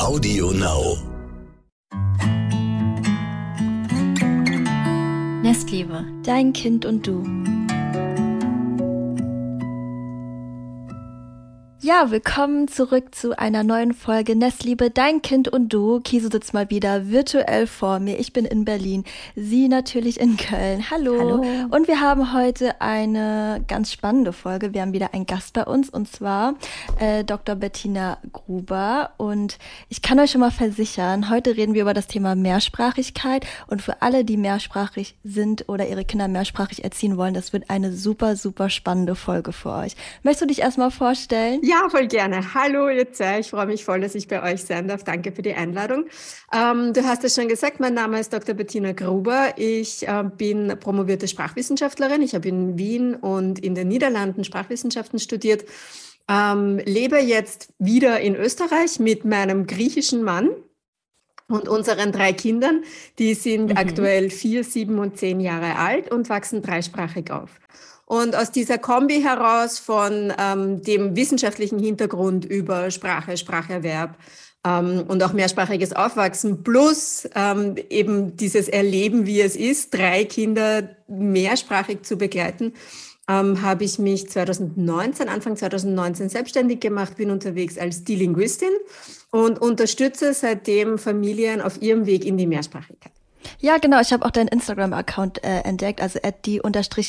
Audio Now. Nestliebe, dein Kind und du. Ja, willkommen zurück zu einer neuen Folge Nestliebe, dein Kind und du. Kiso sitzt mal wieder virtuell vor mir. Ich bin in Berlin, sie natürlich in Köln. Hallo. Hallo. Und wir haben heute eine ganz spannende Folge. Wir haben wieder einen Gast bei uns und zwar äh, Dr. Bettina Gruber. Und ich kann euch schon mal versichern, heute reden wir über das Thema Mehrsprachigkeit. Und für alle, die mehrsprachig sind oder ihre Kinder mehrsprachig erziehen wollen, das wird eine super, super spannende Folge für euch. Möchtest du dich erstmal vorstellen? Ja, voll gerne. Hallo, ihr zwei. Ich freue mich voll, dass ich bei euch sein darf. Danke für die Einladung. Ähm, du hast es schon gesagt, mein Name ist Dr. Bettina Gruber. Ich äh, bin promovierte Sprachwissenschaftlerin. Ich habe in Wien und in den Niederlanden Sprachwissenschaften studiert. Ähm, lebe jetzt wieder in Österreich mit meinem griechischen Mann und unseren drei Kindern. Die sind Mhm. aktuell vier, sieben und zehn Jahre alt und wachsen dreisprachig auf. Und aus dieser Kombi heraus von ähm, dem wissenschaftlichen Hintergrund über Sprache, Spracherwerb ähm, und auch mehrsprachiges Aufwachsen plus ähm, eben dieses Erleben, wie es ist, drei Kinder mehrsprachig zu begleiten, ähm, habe ich mich 2019, Anfang 2019 selbstständig gemacht, bin unterwegs als die Linguistin und unterstütze seitdem Familien auf ihrem Weg in die Mehrsprachigkeit. Ja, genau. Ich habe auch deinen Instagram-Account äh, entdeckt, also die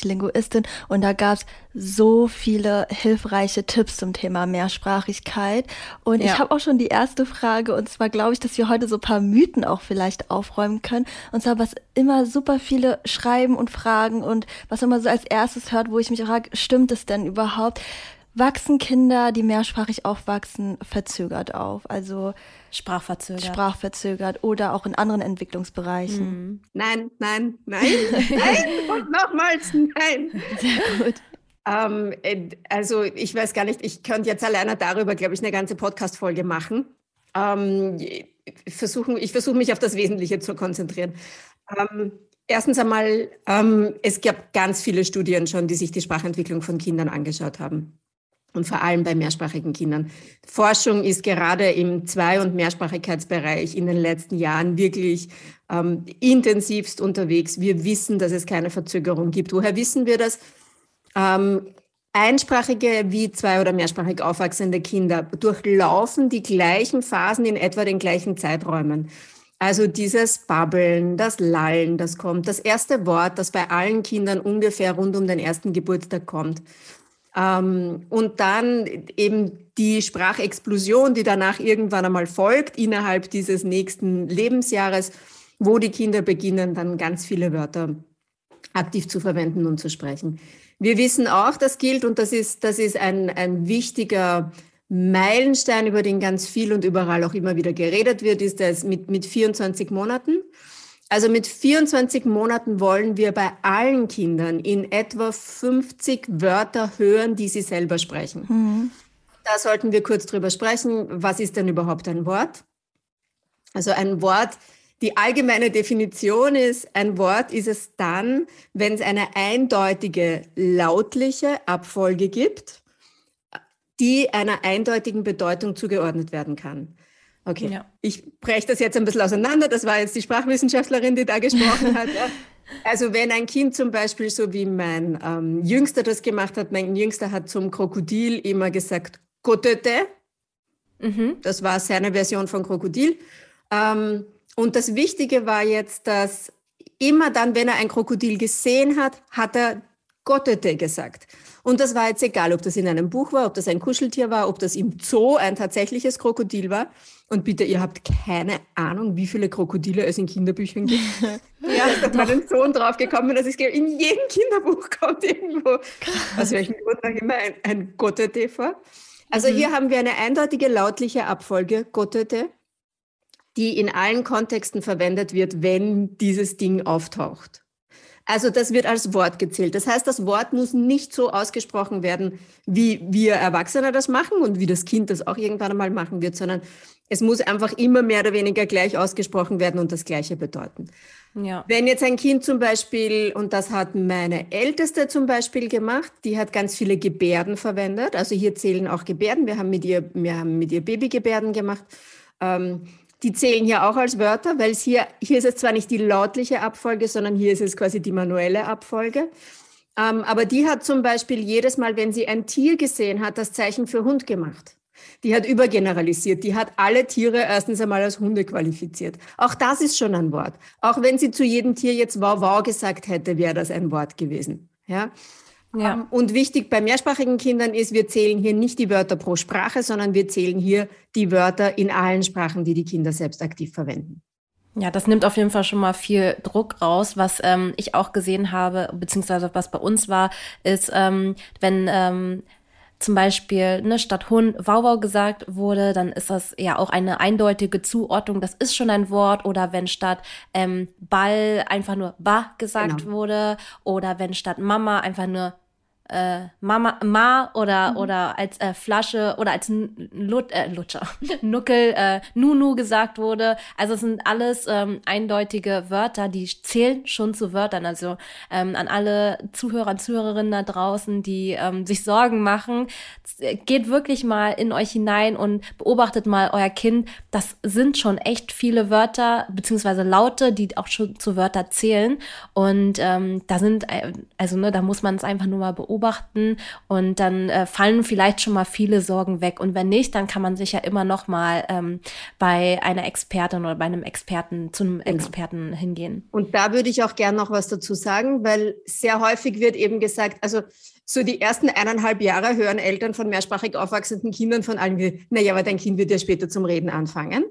Linguistin. Und da gab's so viele hilfreiche Tipps zum Thema Mehrsprachigkeit. Und ich Ja. habe auch schon die erste Frage. Und zwar glaube ich, dass wir heute so ein paar Mythen auch vielleicht aufräumen können. Und zwar, was immer super viele schreiben und fragen und was immer so als erstes hört, wo ich mich frage, stimmt es denn überhaupt? Wachsen Kinder, die mehrsprachig aufwachsen, verzögert auf? Also Sprachverzögert. sprachverzögert oder auch in anderen Entwicklungsbereichen. Nein, nein, nein, nein und nochmals nein. Sehr gut. Ähm, äh, also ich weiß gar nicht, ich könnte jetzt alleine darüber, glaube ich, eine ganze Podcast-Folge machen. Ähm, versuchen, ich versuche mich auf das Wesentliche zu konzentrieren. Ähm, erstens einmal, ähm, es gab ganz viele Studien schon, die sich die Sprachentwicklung von Kindern angeschaut haben. Und vor allem bei mehrsprachigen Kindern. Forschung ist gerade im Zwei- und Mehrsprachigkeitsbereich in den letzten Jahren wirklich ähm, intensivst unterwegs. Wir wissen, dass es keine Verzögerung gibt. Woher wissen wir das? Ähm, einsprachige wie zwei- oder mehrsprachig aufwachsende Kinder durchlaufen die gleichen Phasen in etwa den gleichen Zeiträumen. Also dieses Babbeln, das Lallen, das kommt, das erste Wort, das bei allen Kindern ungefähr rund um den ersten Geburtstag kommt. Ähm, und dann eben die Sprachexplosion, die danach irgendwann einmal folgt, innerhalb dieses nächsten Lebensjahres, wo die Kinder beginnen, dann ganz viele Wörter aktiv zu verwenden und zu sprechen. Wir wissen auch, das gilt, und das ist, das ist ein, ein wichtiger Meilenstein, über den ganz viel und überall auch immer wieder geredet wird, ist das mit, mit 24 Monaten. Also mit 24 Monaten wollen wir bei allen Kindern in etwa 50 Wörter hören, die sie selber sprechen. Da sollten wir kurz drüber sprechen. Was ist denn überhaupt ein Wort? Also ein Wort, die allgemeine Definition ist, ein Wort ist es dann, wenn es eine eindeutige lautliche Abfolge gibt, die einer eindeutigen Bedeutung zugeordnet werden kann. Okay, Ja. ich breche das jetzt ein bisschen auseinander. Das war jetzt die Sprachwissenschaftlerin, die da gesprochen hat. Ja. Also wenn ein Kind zum Beispiel, so wie mein ähm, Jüngster das gemacht hat, mein Jüngster hat zum Krokodil immer gesagt, Kotete, Mhm. das war seine Version von Krokodil. Ähm, und das Wichtige war jetzt, dass immer dann, wenn er ein Krokodil gesehen hat, hat er Gottete gesagt. Und das war jetzt egal, ob das in einem Buch war, ob das ein Kuscheltier war, ob das im Zoo ein tatsächliches Krokodil war. Und bitte, ihr habt keine Ahnung, wie viele Krokodile es in Kinderbüchern gibt. ja, ich bin meinen Sohn draufgekommen, dass glaube, in jedem Kinderbuch kommt irgendwo, aus welchem Grund auch immer, ein, ein Gottete vor. Also hier haben wir eine eindeutige lautliche Abfolge, Gottete, die in allen Kontexten verwendet wird, wenn dieses Ding auftaucht. Also das wird als Wort gezählt. Das heißt, das Wort muss nicht so ausgesprochen werden, wie wir Erwachsene das machen und wie das Kind das auch irgendwann einmal machen wird, sondern es muss einfach immer mehr oder weniger gleich ausgesprochen werden und das Gleiche bedeuten. Ja. Wenn jetzt ein Kind zum Beispiel, und das hat meine Älteste zum Beispiel gemacht, die hat ganz viele Gebärden verwendet. Also hier zählen auch Gebärden. Wir haben mit ihr, wir haben mit ihr Babygebärden gemacht. Ähm, die zählen hier auch als Wörter, weil es hier, hier ist es zwar nicht die lautliche Abfolge, sondern hier ist es quasi die manuelle Abfolge. Ähm, aber die hat zum Beispiel jedes Mal, wenn sie ein Tier gesehen hat, das Zeichen für Hund gemacht. Die hat übergeneralisiert. Die hat alle Tiere erstens einmal als Hunde qualifiziert. Auch das ist schon ein Wort. Auch wenn sie zu jedem Tier jetzt wow, wow gesagt hätte, wäre das ein Wort gewesen. Ja. Ja. Ähm, und wichtig bei mehrsprachigen Kindern ist, wir zählen hier nicht die Wörter pro Sprache, sondern wir zählen hier die Wörter in allen Sprachen, die die Kinder selbst aktiv verwenden. Ja, das nimmt auf jeden Fall schon mal viel Druck raus. Was ähm, ich auch gesehen habe, beziehungsweise was bei uns war, ist, ähm, wenn ähm, zum Beispiel ne, statt Hund Wauwau gesagt wurde, dann ist das ja auch eine eindeutige Zuordnung. Das ist schon ein Wort. Oder wenn statt ähm, Ball einfach nur Ba gesagt genau. wurde. Oder wenn statt Mama einfach nur äh, Mama, Ma oder, mhm. oder als äh, Flasche oder als Lut, äh, Lutscher, Nuckel, äh, Nunu gesagt wurde. Also es sind alles ähm, eindeutige Wörter, die zählen schon zu Wörtern. Also ähm, an alle Zuhörer und Zuhörerinnen da draußen, die ähm, sich Sorgen machen, geht wirklich mal in euch hinein und beobachtet mal euer Kind. Das sind schon echt viele Wörter beziehungsweise Laute, die auch schon zu Wörter zählen. Und ähm, da sind, äh, also ne, da muss man es einfach nur mal beobachten beobachten und dann äh, fallen vielleicht schon mal viele Sorgen weg. Und wenn nicht, dann kann man sich ja immer noch mal ähm, bei einer Expertin oder bei einem Experten zu einem genau. Experten hingehen. Und da würde ich auch gern noch was dazu sagen, weil sehr häufig wird eben gesagt, also so die ersten eineinhalb Jahre hören Eltern von mehrsprachig aufwachsenden Kindern von allen, naja, aber dein Kind wird ja später zum Reden anfangen.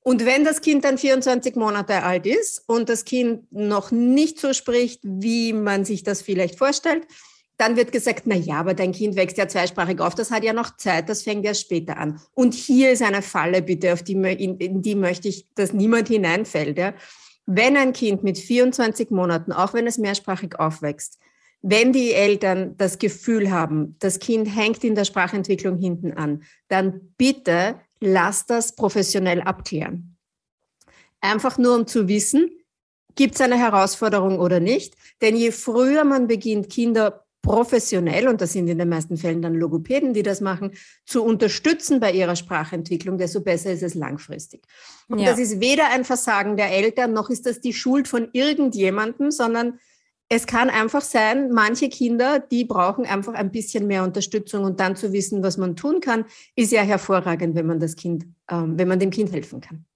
Und wenn das Kind dann 24 Monate alt ist und das Kind noch nicht so spricht, wie man sich das vielleicht vorstellt, dann wird gesagt, na ja, aber dein Kind wächst ja zweisprachig auf, das hat ja noch Zeit, das fängt ja später an. Und hier ist eine Falle, bitte, auf die, in, in die möchte ich, dass niemand hineinfällt. Ja. Wenn ein Kind mit 24 Monaten, auch wenn es mehrsprachig aufwächst, wenn die Eltern das Gefühl haben, das Kind hängt in der Sprachentwicklung hinten an, dann bitte lass das professionell abklären. Einfach nur um zu wissen, gibt es eine Herausforderung oder nicht. Denn je früher man beginnt, Kinder professionell, und das sind in den meisten Fällen dann Logopäden, die das machen, zu unterstützen bei ihrer Sprachentwicklung, desto besser ist es langfristig. Und ja. das ist weder ein Versagen der Eltern, noch ist das die Schuld von irgendjemandem, sondern es kann einfach sein, manche Kinder, die brauchen einfach ein bisschen mehr Unterstützung und dann zu wissen, was man tun kann, ist ja hervorragend, wenn man das Kind, ähm, wenn man dem Kind helfen kann.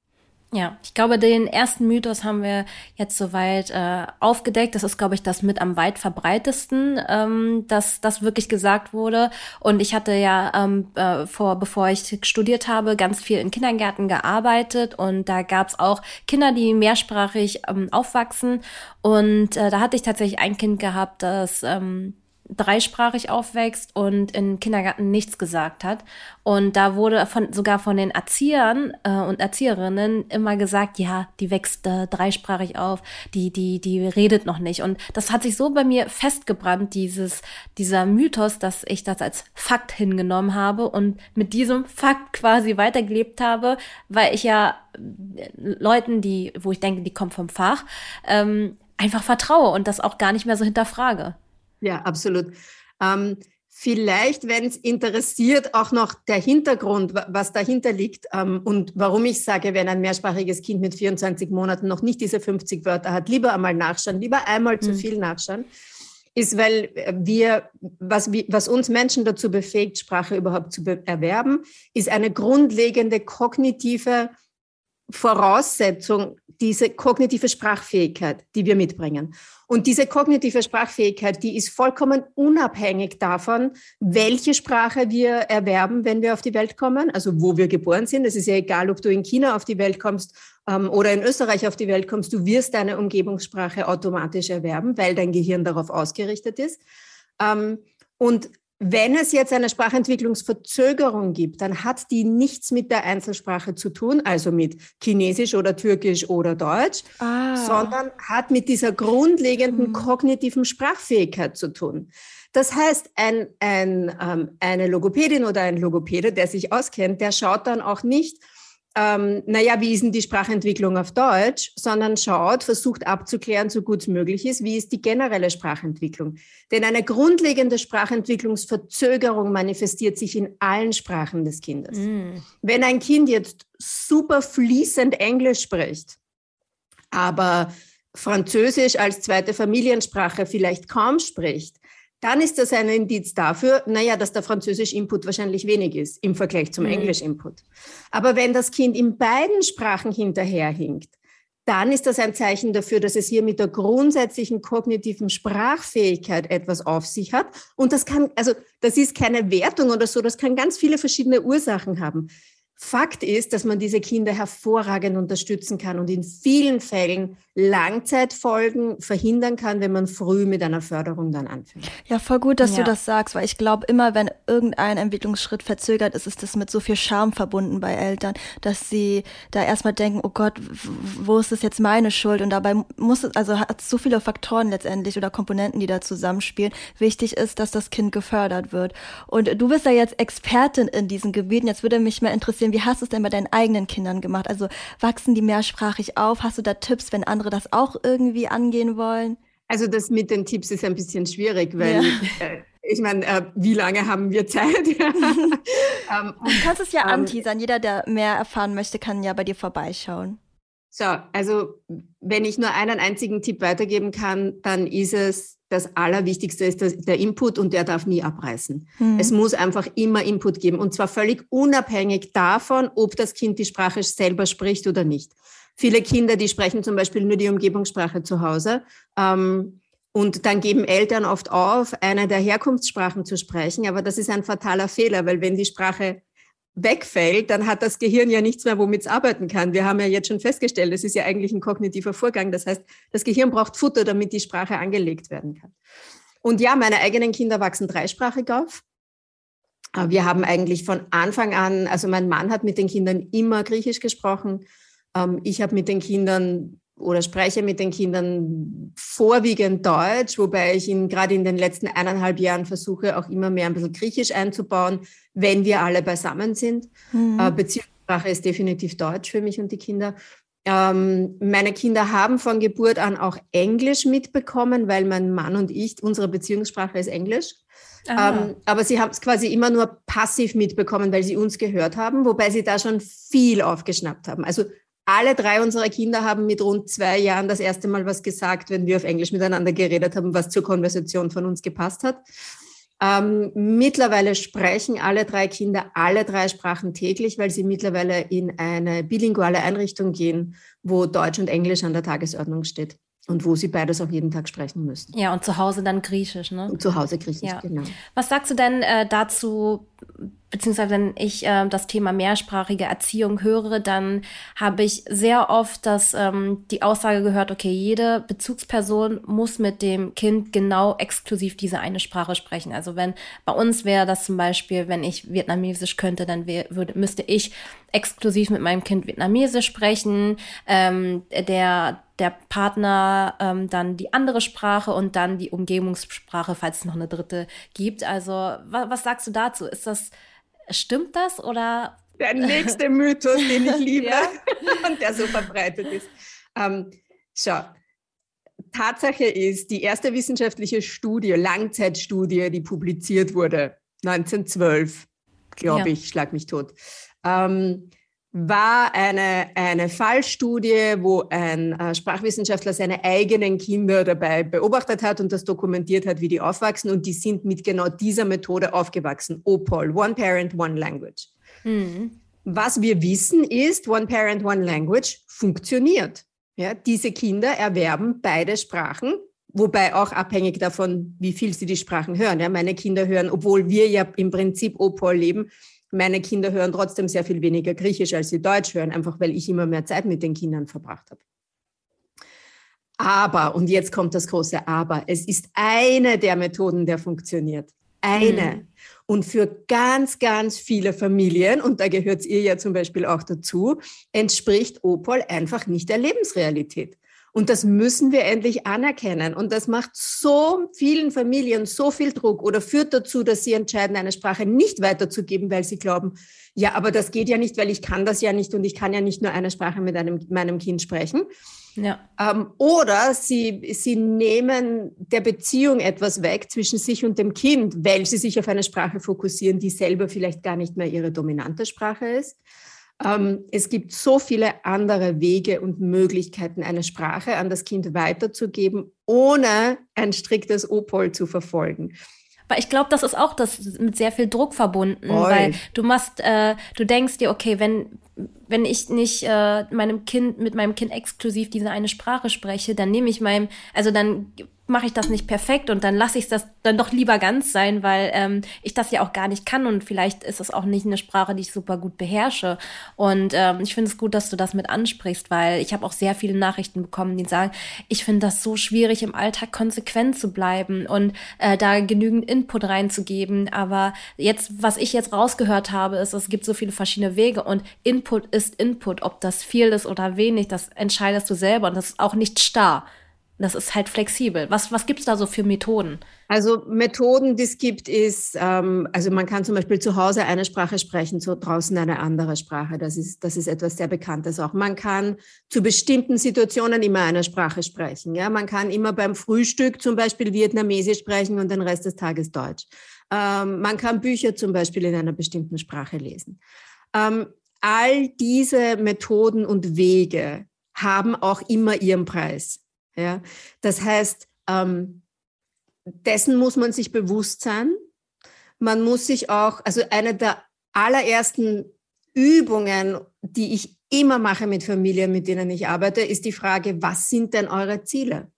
Ja, ich glaube, den ersten Mythos haben wir jetzt soweit äh, aufgedeckt. Das ist, glaube ich, das mit am weit verbreitesten, ähm, dass das wirklich gesagt wurde. Und ich hatte ja ähm, äh, vor, bevor ich studiert habe, ganz viel in Kindergärten gearbeitet und da gab es auch Kinder, die mehrsprachig ähm, aufwachsen. Und äh, da hatte ich tatsächlich ein Kind gehabt, das ähm, dreisprachig aufwächst und im Kindergarten nichts gesagt hat. Und da wurde von, sogar von den Erziehern äh, und Erzieherinnen immer gesagt, ja, die wächst äh, dreisprachig auf, die, die, die redet noch nicht. Und das hat sich so bei mir festgebrannt, dieses, dieser Mythos, dass ich das als Fakt hingenommen habe und mit diesem Fakt quasi weitergelebt habe, weil ich ja äh, Leuten, die, wo ich denke, die kommen vom Fach, ähm, einfach vertraue und das auch gar nicht mehr so hinterfrage. Ja, absolut. Ähm, vielleicht, wenn es interessiert, auch noch der Hintergrund, was dahinter liegt ähm, und warum ich sage, wenn ein mehrsprachiges Kind mit 24 Monaten noch nicht diese 50 Wörter hat, lieber einmal nachschauen, lieber einmal mhm. zu viel nachschauen, ist, weil wir, was, was uns Menschen dazu befähigt, Sprache überhaupt zu erwerben, ist eine grundlegende kognitive Voraussetzung, diese kognitive Sprachfähigkeit, die wir mitbringen. Und diese kognitive Sprachfähigkeit, die ist vollkommen unabhängig davon, welche Sprache wir erwerben, wenn wir auf die Welt kommen, also wo wir geboren sind. Es ist ja egal, ob du in China auf die Welt kommst ähm, oder in Österreich auf die Welt kommst, du wirst deine Umgebungssprache automatisch erwerben, weil dein Gehirn darauf ausgerichtet ist. Ähm, und wenn es jetzt eine Sprachentwicklungsverzögerung gibt, dann hat die nichts mit der Einzelsprache zu tun, also mit Chinesisch oder Türkisch oder Deutsch, ah. sondern hat mit dieser grundlegenden hm. kognitiven Sprachfähigkeit zu tun. Das heißt, ein, ein, ähm, eine Logopädin oder ein Logopäde, der sich auskennt, der schaut dann auch nicht, ähm, naja, wie ist denn die Sprachentwicklung auf Deutsch, sondern schaut, versucht abzuklären, so gut es möglich ist, wie ist die generelle Sprachentwicklung. Denn eine grundlegende Sprachentwicklungsverzögerung manifestiert sich in allen Sprachen des Kindes. Mm. Wenn ein Kind jetzt super fließend Englisch spricht, aber Französisch als zweite Familiensprache vielleicht kaum spricht, dann ist das ein Indiz dafür, naja, dass der Französisch-Input wahrscheinlich wenig ist im Vergleich zum mhm. Englisch-Input. Aber wenn das Kind in beiden Sprachen hinterherhinkt, dann ist das ein Zeichen dafür, dass es hier mit der grundsätzlichen kognitiven Sprachfähigkeit etwas auf sich hat. Und das kann, also das ist keine Wertung oder so, das kann ganz viele verschiedene Ursachen haben. Fakt ist, dass man diese Kinder hervorragend unterstützen kann und in vielen Fällen Langzeitfolgen verhindern kann, wenn man früh mit einer Förderung dann anfängt. Ja, voll gut, dass ja. du das sagst, weil ich glaube, immer wenn irgendein Entwicklungsschritt verzögert ist, ist das mit so viel Scham verbunden bei Eltern, dass sie da erstmal denken, oh Gott, wo ist das jetzt meine Schuld? Und dabei muss es, also hat es so viele Faktoren letztendlich oder Komponenten, die da zusammenspielen. Wichtig ist, dass das Kind gefördert wird. Und du bist ja jetzt Expertin in diesen Gebieten. Jetzt würde mich mal interessieren, Wie hast du es denn bei deinen eigenen Kindern gemacht? Also wachsen die mehrsprachig auf? Hast du da Tipps, wenn andere das auch irgendwie angehen wollen? Also das mit den Tipps ist ein bisschen schwierig, weil ja. äh, ich meine, äh, wie lange haben wir Zeit? ähm, du kannst es ja ähm, anteasern. Jeder, der mehr erfahren möchte, kann ja bei dir vorbeischauen. So, also wenn ich nur einen einzigen Tipp weitergeben kann, dann ist es, das Allerwichtigste ist der Input und der darf nie abreißen. Mhm. Es muss einfach immer Input geben und zwar völlig unabhängig davon, ob das Kind die Sprache selber spricht oder nicht. Viele Kinder, die sprechen zum Beispiel nur die Umgebungssprache zu Hause. Ähm, und dann geben Eltern oft auf, eine der Herkunftssprachen zu sprechen. Aber das ist ein fataler Fehler, weil wenn die Sprache wegfällt, dann hat das Gehirn ja nichts mehr, womit es arbeiten kann. Wir haben ja jetzt schon festgestellt, das ist ja eigentlich ein kognitiver Vorgang. Das heißt, das Gehirn braucht Futter, damit die Sprache angelegt werden kann. Und ja, meine eigenen Kinder wachsen dreisprachig auf. Wir haben eigentlich von Anfang an, also mein Mann hat mit den Kindern immer Griechisch gesprochen. Ähm, ich habe mit den Kindern oder spreche mit den Kindern vorwiegend Deutsch, wobei ich in, gerade in den letzten eineinhalb Jahren versuche, auch immer mehr ein bisschen Griechisch einzubauen, wenn wir alle beisammen sind. Mhm. Äh, Beziehungssprache ist definitiv Deutsch für mich und die Kinder. Ähm, meine Kinder haben von Geburt an auch Englisch mitbekommen, weil mein Mann und ich, unsere Beziehungssprache ist Englisch. Ähm, aber sie haben es quasi immer nur passiv mitbekommen, weil sie uns gehört haben, wobei sie da schon viel aufgeschnappt haben. Also alle drei unserer Kinder haben mit rund zwei Jahren das erste Mal was gesagt, wenn wir auf Englisch miteinander geredet haben, was zur Konversation von uns gepasst hat. Ähm, mittlerweile sprechen alle drei Kinder alle drei Sprachen täglich, weil sie mittlerweile in eine bilinguale Einrichtung gehen, wo Deutsch und Englisch an der Tagesordnung steht und wo sie beides auch jeden Tag sprechen müssen. Ja, und zu Hause dann Griechisch, ne? Und zu Hause Griechisch, ja. genau. Was sagst du denn äh, dazu, beziehungsweise wenn ich äh, das Thema mehrsprachige Erziehung höre, dann habe ich sehr oft das, ähm, die Aussage gehört, okay, jede Bezugsperson muss mit dem Kind genau exklusiv diese eine Sprache sprechen. Also wenn bei uns wäre das zum Beispiel, wenn ich Vietnamesisch könnte, dann wär, würde, müsste ich exklusiv mit meinem Kind Vietnamesisch sprechen. Ähm, der der Partner ähm, dann die andere Sprache und dann die Umgebungssprache, falls es noch eine dritte gibt. Also wa was sagst du dazu? Ist das Stimmt das oder? Der nächste Mythos, den ich liebe ja. und der so verbreitet ist. Ähm, schau, Tatsache ist, die erste wissenschaftliche Studie, Langzeitstudie, die publiziert wurde, 1912, glaube ja. ich, schlag mich tot, ähm, war eine, eine Fallstudie, wo ein äh, Sprachwissenschaftler seine eigenen Kinder dabei beobachtet hat und das dokumentiert hat, wie die aufwachsen. Und die sind mit genau dieser Methode aufgewachsen. OPOL, One Parent, One Language. Mhm. Was wir wissen ist, One Parent, One Language funktioniert. Ja, diese Kinder erwerben beide Sprachen, wobei auch abhängig davon, wie viel sie die Sprachen hören. Ja, meine Kinder hören, obwohl wir ja im Prinzip OPOL leben, meine Kinder hören trotzdem sehr viel weniger Griechisch, als sie Deutsch hören, einfach weil ich immer mehr Zeit mit den Kindern verbracht habe. Aber, und jetzt kommt das große Aber, es ist eine der Methoden, der funktioniert. Eine. Mhm. Und für ganz, ganz viele Familien, und da gehört ihr ja zum Beispiel auch dazu, entspricht Opol einfach nicht der Lebensrealität. Und das müssen wir endlich anerkennen. Und das macht so vielen Familien so viel Druck oder führt dazu, dass sie entscheiden, eine Sprache nicht weiterzugeben, weil sie glauben, ja, aber das geht ja nicht, weil ich kann das ja nicht und ich kann ja nicht nur eine Sprache mit einem, meinem Kind sprechen. Ja. Ähm, oder sie, sie nehmen der Beziehung etwas weg zwischen sich und dem Kind, weil sie sich auf eine Sprache fokussieren, die selber vielleicht gar nicht mehr ihre dominante Sprache ist. Ähm, es gibt so viele andere Wege und Möglichkeiten, eine Sprache an das Kind weiterzugeben, ohne ein striktes Opol zu verfolgen. Weil ich glaube, das ist auch das mit sehr viel Druck verbunden, Voll. weil du machst, äh, du denkst dir, okay, wenn wenn ich nicht äh, meinem Kind mit meinem Kind exklusiv diese eine Sprache spreche, dann nehme ich meinem, also dann mache ich das nicht perfekt und dann lasse ich das dann doch lieber ganz sein, weil ähm, ich das ja auch gar nicht kann und vielleicht ist es auch nicht eine Sprache, die ich super gut beherrsche. Und ähm, ich finde es gut, dass du das mit ansprichst, weil ich habe auch sehr viele Nachrichten bekommen, die sagen, ich finde das so schwierig, im Alltag konsequent zu bleiben und äh, da genügend Input reinzugeben. Aber jetzt, was ich jetzt rausgehört habe, ist, es gibt so viele verschiedene Wege und Input ist Input. Ob das viel ist oder wenig, das entscheidest du selber und das ist auch nicht starr. Das ist halt flexibel. Was, was gibt es da so für Methoden? Also Methoden, die es gibt, ist, ähm, also man kann zum Beispiel zu Hause eine Sprache sprechen, zu draußen eine andere Sprache. Das ist, das ist etwas sehr Bekanntes auch. Man kann zu bestimmten Situationen immer eine Sprache sprechen. Ja? Man kann immer beim Frühstück zum Beispiel Vietnamesisch sprechen und den Rest des Tages Deutsch. Ähm, man kann Bücher zum Beispiel in einer bestimmten Sprache lesen. Ähm, all diese Methoden und Wege haben auch immer ihren Preis. Ja? Das heißt, ähm, dessen muss man sich bewusst sein. Man muss sich auch, also eine der allerersten Übungen, die ich immer mache mit Familien, mit denen ich arbeite, ist die Frage, was sind denn eure Ziele?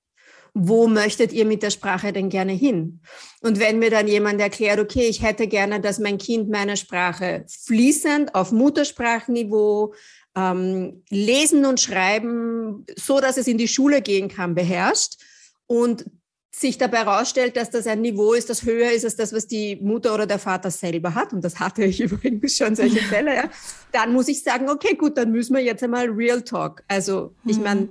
Wo möchtet ihr mit der Sprache denn gerne hin? Und wenn mir dann jemand erklärt, okay, ich hätte gerne, dass mein Kind meine Sprache fließend auf Muttersprachniveau ähm, Lesen und Schreiben, so dass es in die Schule gehen kann, beherrscht und sich dabei herausstellt, dass das ein Niveau ist, das höher ist als das, was die Mutter oder der Vater selber hat, und das hatte ich übrigens schon solche Fälle, ja, dann muss ich sagen, okay, gut, dann müssen wir jetzt einmal Real Talk. Also ich mhm. meine,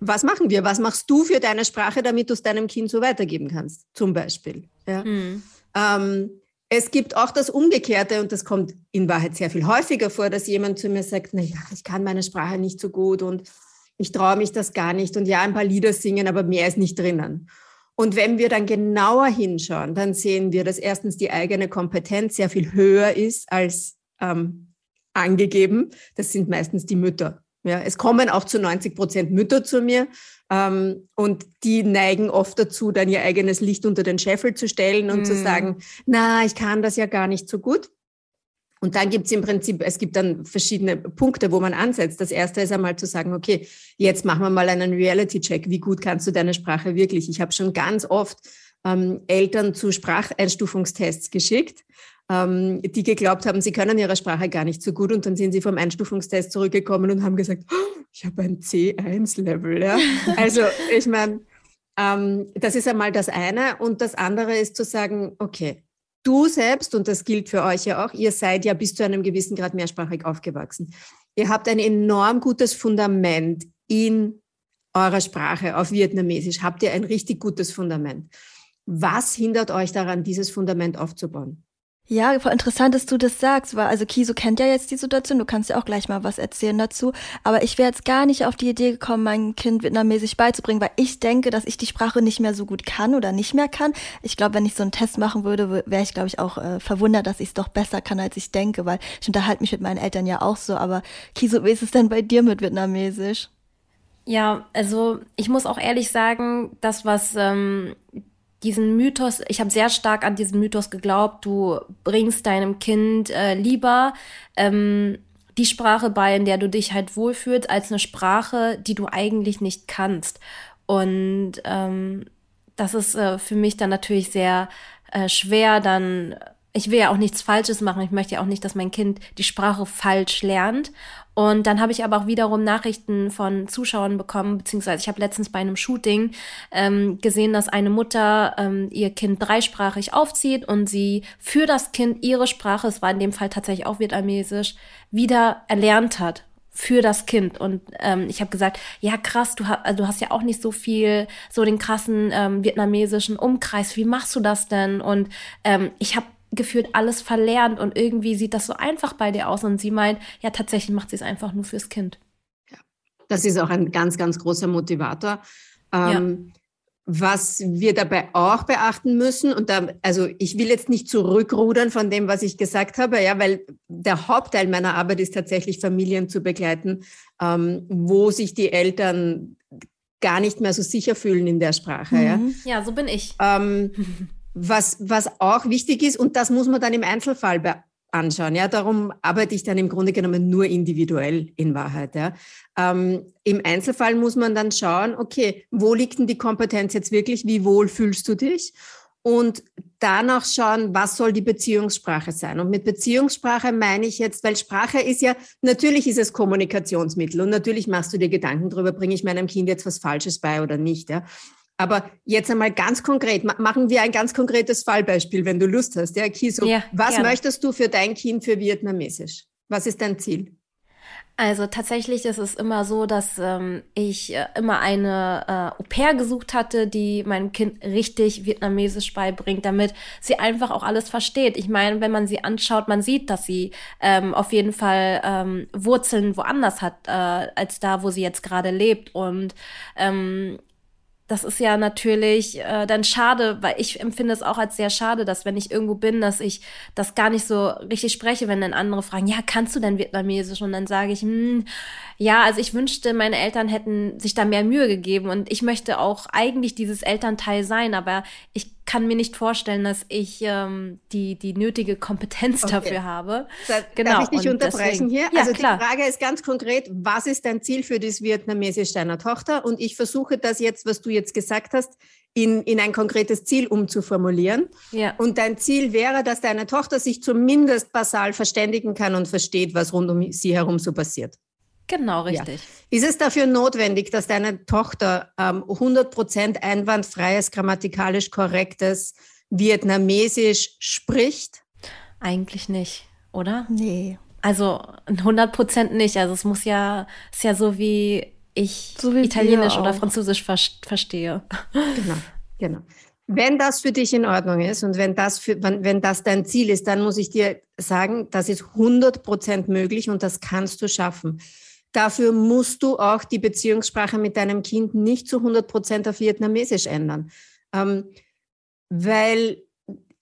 was machen wir? Was machst du für deine Sprache, damit du es deinem Kind so weitergeben kannst, zum Beispiel? Ja. Mhm. Ähm, es gibt auch das Umgekehrte und das kommt in Wahrheit sehr viel häufiger vor, dass jemand zu mir sagt, na ja, ich kann meine Sprache nicht so gut und ich traue mich das gar nicht und ja, ein paar Lieder singen, aber mehr ist nicht drinnen. Und wenn wir dann genauer hinschauen, dann sehen wir, dass erstens die eigene Kompetenz sehr viel höher ist als ähm, angegeben. Das sind meistens die Mütter. Ja, es kommen auch zu 90 Prozent Mütter zu mir ähm, und die neigen oft dazu, dann ihr eigenes Licht unter den Scheffel zu stellen und mm. zu sagen, na, ich kann das ja gar nicht so gut. Und dann gibt es im Prinzip, es gibt dann verschiedene Punkte, wo man ansetzt. Das erste ist einmal zu sagen, okay, jetzt machen wir mal einen Reality-Check. Wie gut kannst du deine Sprache wirklich? Ich habe schon ganz oft ähm, Eltern zu Spracheinstufungstests geschickt ähm, die geglaubt haben, sie können ihre Sprache gar nicht so gut und dann sind sie vom Einstufungstest zurückgekommen und haben gesagt, oh, ich habe ein C1-Level. Ja? Also ich meine, ähm, das ist einmal das eine und das andere ist zu sagen, okay, du selbst, und das gilt für euch ja auch, ihr seid ja bis zu einem gewissen Grad mehrsprachig aufgewachsen. Ihr habt ein enorm gutes Fundament in eurer Sprache auf Vietnamesisch. Habt ihr ein richtig gutes Fundament. Was hindert euch daran, dieses Fundament aufzubauen? Ja, interessant, dass du das sagst, weil also Kiso kennt ja jetzt die Situation, du kannst ja auch gleich mal was erzählen dazu, aber ich wäre jetzt gar nicht auf die Idee gekommen, mein Kind vietnamesisch beizubringen, weil ich denke, dass ich die Sprache nicht mehr so gut kann oder nicht mehr kann. Ich glaube, wenn ich so einen Test machen würde, wäre ich, glaube ich, auch äh, verwundert, dass ich es doch besser kann, als ich denke, weil ich unterhalte mich mit meinen Eltern ja auch so, aber Kiso, wie ist es denn bei dir mit vietnamesisch? Ja, also ich muss auch ehrlich sagen, das, was ähm, diesen Mythos, ich habe sehr stark an diesen Mythos geglaubt, du bringst deinem Kind äh, lieber ähm, die Sprache bei, in der du dich halt wohlfühlst, als eine Sprache, die du eigentlich nicht kannst. Und ähm, das ist äh, für mich dann natürlich sehr äh, schwer, dann ich will ja auch nichts Falsches machen. Ich möchte ja auch nicht, dass mein Kind die Sprache falsch lernt. Und dann habe ich aber auch wiederum Nachrichten von Zuschauern bekommen, beziehungsweise ich habe letztens bei einem Shooting ähm, gesehen, dass eine Mutter ähm, ihr Kind dreisprachig aufzieht und sie für das Kind ihre Sprache, es war in dem Fall tatsächlich auch Vietnamesisch, wieder erlernt hat. für das Kind. Und ähm, ich habe gesagt, ja krass, du, hast, also du hast ja auch nicht so viel, so den krassen ähm, vietnamesischen Umkreis. Wie machst du das denn? Und ähm, ich habe gefühlt alles verlernt und irgendwie sieht das so einfach bei dir aus. Und sie meint, ja tatsächlich macht sie es einfach nur fürs Kind. Ja, das ist auch ein ganz, ganz großer Motivator. Ähm, ja. Was wir dabei auch beachten müssen, und da, also ich will jetzt nicht zurückrudern von dem, was ich gesagt habe, ja, weil der Hauptteil meiner Arbeit ist tatsächlich Familien zu begleiten, ähm, wo sich die Eltern gar nicht mehr so sicher fühlen in der Sprache. Mhm. Ja. ja, so bin ich. Ähm, was, was auch wichtig ist, und das muss man dann im Einzelfall anschauen. Ja, darum arbeite ich dann im Grunde genommen nur individuell in Wahrheit. Ja. Ähm, Im Einzelfall muss man dann schauen, okay, wo liegt denn die Kompetenz jetzt wirklich? Wie wohl fühlst du dich? Und danach schauen, was soll die Beziehungssprache sein? Und mit Beziehungssprache meine ich jetzt, weil Sprache ist ja, natürlich ist es Kommunikationsmittel und natürlich machst du dir Gedanken darüber, bringe ich meinem Kind jetzt was Falsches bei oder nicht. Ja? Aber jetzt einmal ganz konkret, machen wir ein ganz konkretes Fallbeispiel, wenn du Lust hast. Ja, Kiso, ja, was gerne. möchtest du für dein Kind für Vietnamesisch? Was ist dein Ziel? Also tatsächlich ist es immer so, dass ähm, ich äh, immer eine äh, Au pair gesucht hatte, die meinem Kind richtig Vietnamesisch beibringt, damit sie einfach auch alles versteht. Ich meine, wenn man sie anschaut, man sieht, dass sie ähm, auf jeden Fall ähm, Wurzeln woanders hat, äh, als da, wo sie jetzt gerade lebt. Und ähm, das ist ja natürlich äh, dann schade, weil ich empfinde es auch als sehr schade, dass wenn ich irgendwo bin, dass ich das gar nicht so richtig spreche, wenn dann andere fragen, ja, kannst du denn Vietnamesisch? Und dann sage ich, hm, ja, also ich wünschte, meine Eltern hätten sich da mehr Mühe gegeben und ich möchte auch eigentlich dieses Elternteil sein, aber ich kann mir nicht vorstellen, dass ich ähm, die, die nötige Kompetenz okay. dafür habe. Da, genau. Darf ich dich unterbrechen deswegen, hier? Ja, also klar. die Frage ist ganz konkret, was ist dein Ziel für das Vietnamesisch deiner Tochter? Und ich versuche das jetzt, was du jetzt gesagt hast, in, in ein konkretes Ziel umzuformulieren. Ja. Und dein Ziel wäre, dass deine Tochter sich zumindest basal verständigen kann und versteht, was rund um sie herum so passiert. Genau, richtig. Ja. Ist es dafür notwendig, dass deine Tochter ähm, 100% einwandfreies, grammatikalisch korrektes Vietnamesisch spricht? Eigentlich nicht, oder? Nee. Also 100% nicht. Also es muss ja, ist ja so wie ich so wie Italienisch oder Französisch ver verstehe. Genau, genau. Wenn das für dich in Ordnung ist und wenn das, für, wenn, wenn das dein Ziel ist, dann muss ich dir sagen, das ist 100% möglich und das kannst du schaffen. Dafür musst du auch die Beziehungssprache mit deinem Kind nicht zu 100 Prozent auf Vietnamesisch ändern. Ähm, weil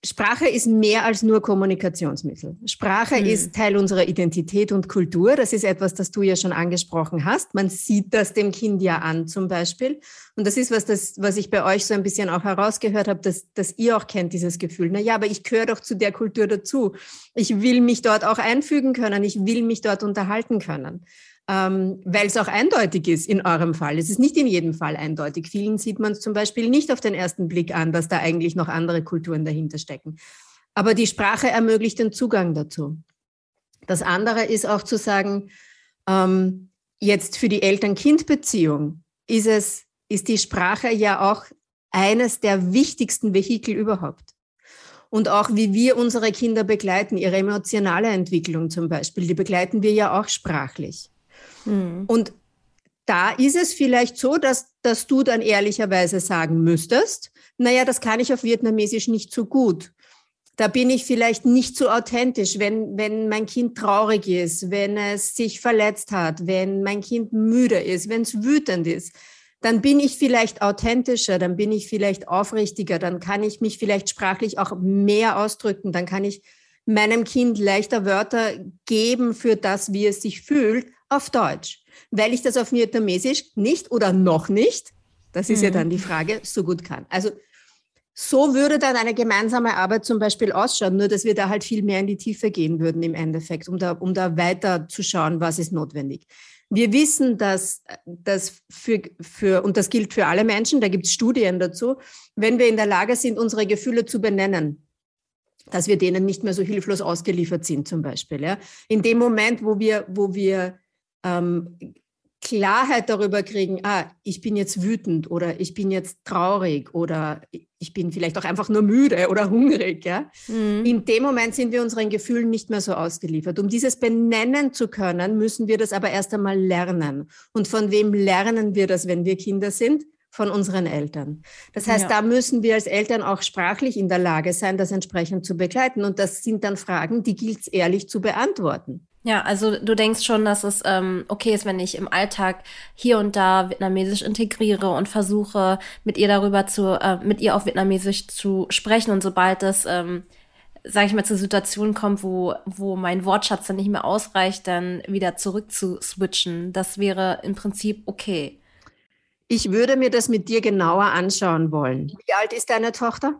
Sprache ist mehr als nur Kommunikationsmittel. Sprache hm. ist Teil unserer Identität und Kultur. Das ist etwas, das du ja schon angesprochen hast. Man sieht das dem Kind ja an, zum Beispiel. Und das ist was, das, was ich bei euch so ein bisschen auch herausgehört habe, dass, dass ihr auch kennt, dieses Gefühl. Na ja, aber ich gehöre doch zu der Kultur dazu. Ich will mich dort auch einfügen können. Ich will mich dort unterhalten können ähm, weil es auch eindeutig ist in eurem Fall. Es ist nicht in jedem Fall eindeutig. Vielen sieht man es zum Beispiel nicht auf den ersten Blick an, dass da eigentlich noch andere Kulturen dahinter stecken. Aber die Sprache ermöglicht den Zugang dazu. Das andere ist auch zu sagen, ähm, jetzt für die Eltern-Kind-Beziehung ist es, ist die Sprache ja auch eines der wichtigsten Vehikel überhaupt. Und auch wie wir unsere Kinder begleiten, ihre emotionale Entwicklung zum Beispiel, die begleiten wir ja auch sprachlich. Mhm. Und da ist es vielleicht so, dass, dass du dann ehrlicherweise sagen müsstest, naja, das kann ich auf Vietnamesisch nicht so gut. Da bin ich vielleicht nicht so authentisch, wenn, wenn mein Kind traurig ist, wenn es sich verletzt hat, wenn mein Kind müde ist, wenn es wütend ist. Dann bin ich vielleicht authentischer, dann bin ich vielleicht aufrichtiger, dann kann ich mich vielleicht sprachlich auch mehr ausdrücken, dann kann ich meinem Kind leichter Wörter geben für das, wie es sich fühlt, auf Deutsch, weil ich das auf Vietnamesisch nicht oder noch nicht, das ist mhm. ja dann die Frage, so gut kann. Also so würde dann eine gemeinsame Arbeit zum Beispiel ausschauen, nur dass wir da halt viel mehr in die Tiefe gehen würden im Endeffekt, um da, um da weiter zu schauen, was ist notwendig. Wir wissen, dass das für, für, und das gilt für alle Menschen, da gibt es Studien dazu, wenn wir in der Lage sind, unsere Gefühle zu benennen, dass wir denen nicht mehr so hilflos ausgeliefert sind zum Beispiel. Ja. In dem Moment, wo wir, wo wir ähm, Klarheit darüber kriegen, ah, ich bin jetzt wütend oder ich bin jetzt traurig oder ich bin vielleicht auch einfach nur müde oder hungrig, ja. Mhm. In dem Moment sind wir unseren Gefühlen nicht mehr so ausgeliefert. Um dieses benennen zu können, müssen wir das aber erst einmal lernen. Und von wem lernen wir das, wenn wir Kinder sind? Von unseren Eltern. Das heißt, ja. da müssen wir als Eltern auch sprachlich in der Lage sein, das entsprechend zu begleiten. Und das sind dann Fragen, die gilt es ehrlich zu beantworten. Ja, also du denkst schon, dass es ähm, okay ist, wenn ich im Alltag hier und da Vietnamesisch integriere und versuche, mit ihr darüber zu, äh, mit ihr auf Vietnamesisch zu sprechen und sobald es, ähm, sage ich mal, zur Situation kommt, wo, wo mein Wortschatz dann nicht mehr ausreicht, dann wieder zurück zu switchen. Das wäre im Prinzip okay. Ich würde mir das mit dir genauer anschauen wollen. Wie alt ist deine Tochter?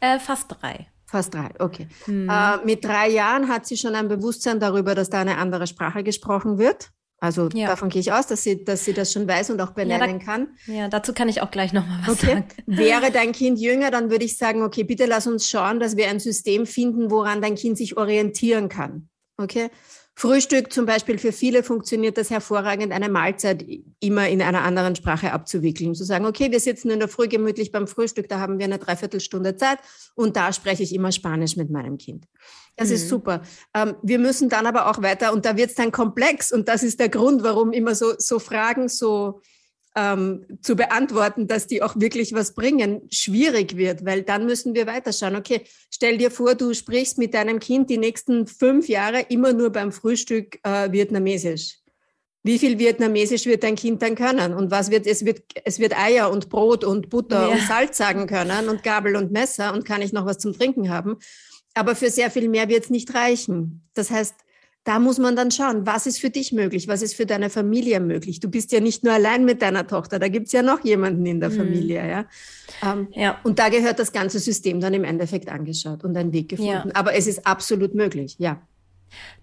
Äh, fast drei. Fast drei, okay. Hm. Äh, mit drei Jahren hat sie schon ein Bewusstsein darüber, dass da eine andere Sprache gesprochen wird. Also ja. davon gehe ich aus, dass sie, dass sie das schon weiß und auch benennen ja, da, kann. Ja, dazu kann ich auch gleich nochmal was okay. sagen. Wäre dein Kind jünger, dann würde ich sagen, okay, bitte lass uns schauen, dass wir ein System finden, woran dein Kind sich orientieren kann. Okay? Frühstück zum Beispiel für viele funktioniert das hervorragend, eine Mahlzeit immer in einer anderen Sprache abzuwickeln. Zu sagen, okay, wir sitzen in der Früh gemütlich beim Frühstück, da haben wir eine Dreiviertelstunde Zeit und da spreche ich immer Spanisch mit meinem Kind. Das mhm. ist super. Ähm, wir müssen dann aber auch weiter und da wird es dann komplex und das ist der Grund, warum immer so, so Fragen so ähm, zu beantworten, dass die auch wirklich was bringen, schwierig wird, weil dann müssen wir weiterschauen. Okay, stell dir vor, du sprichst mit deinem Kind die nächsten fünf Jahre immer nur beim Frühstück äh, Vietnamesisch. Wie viel Vietnamesisch wird dein Kind dann können? Und was wird es wird es wird Eier und Brot und Butter ja. und Salz sagen können und Gabel und Messer und kann ich noch was zum Trinken haben? Aber für sehr viel mehr wird es nicht reichen. Das heißt, da muss man dann schauen, was ist für dich möglich, was ist für deine Familie möglich. Du bist ja nicht nur allein mit deiner Tochter, da gibt es ja noch jemanden in der mhm. Familie. Ja? Ähm, ja? Und da gehört das ganze System dann im Endeffekt angeschaut und einen Weg gefunden. Ja. Aber es ist absolut möglich, ja.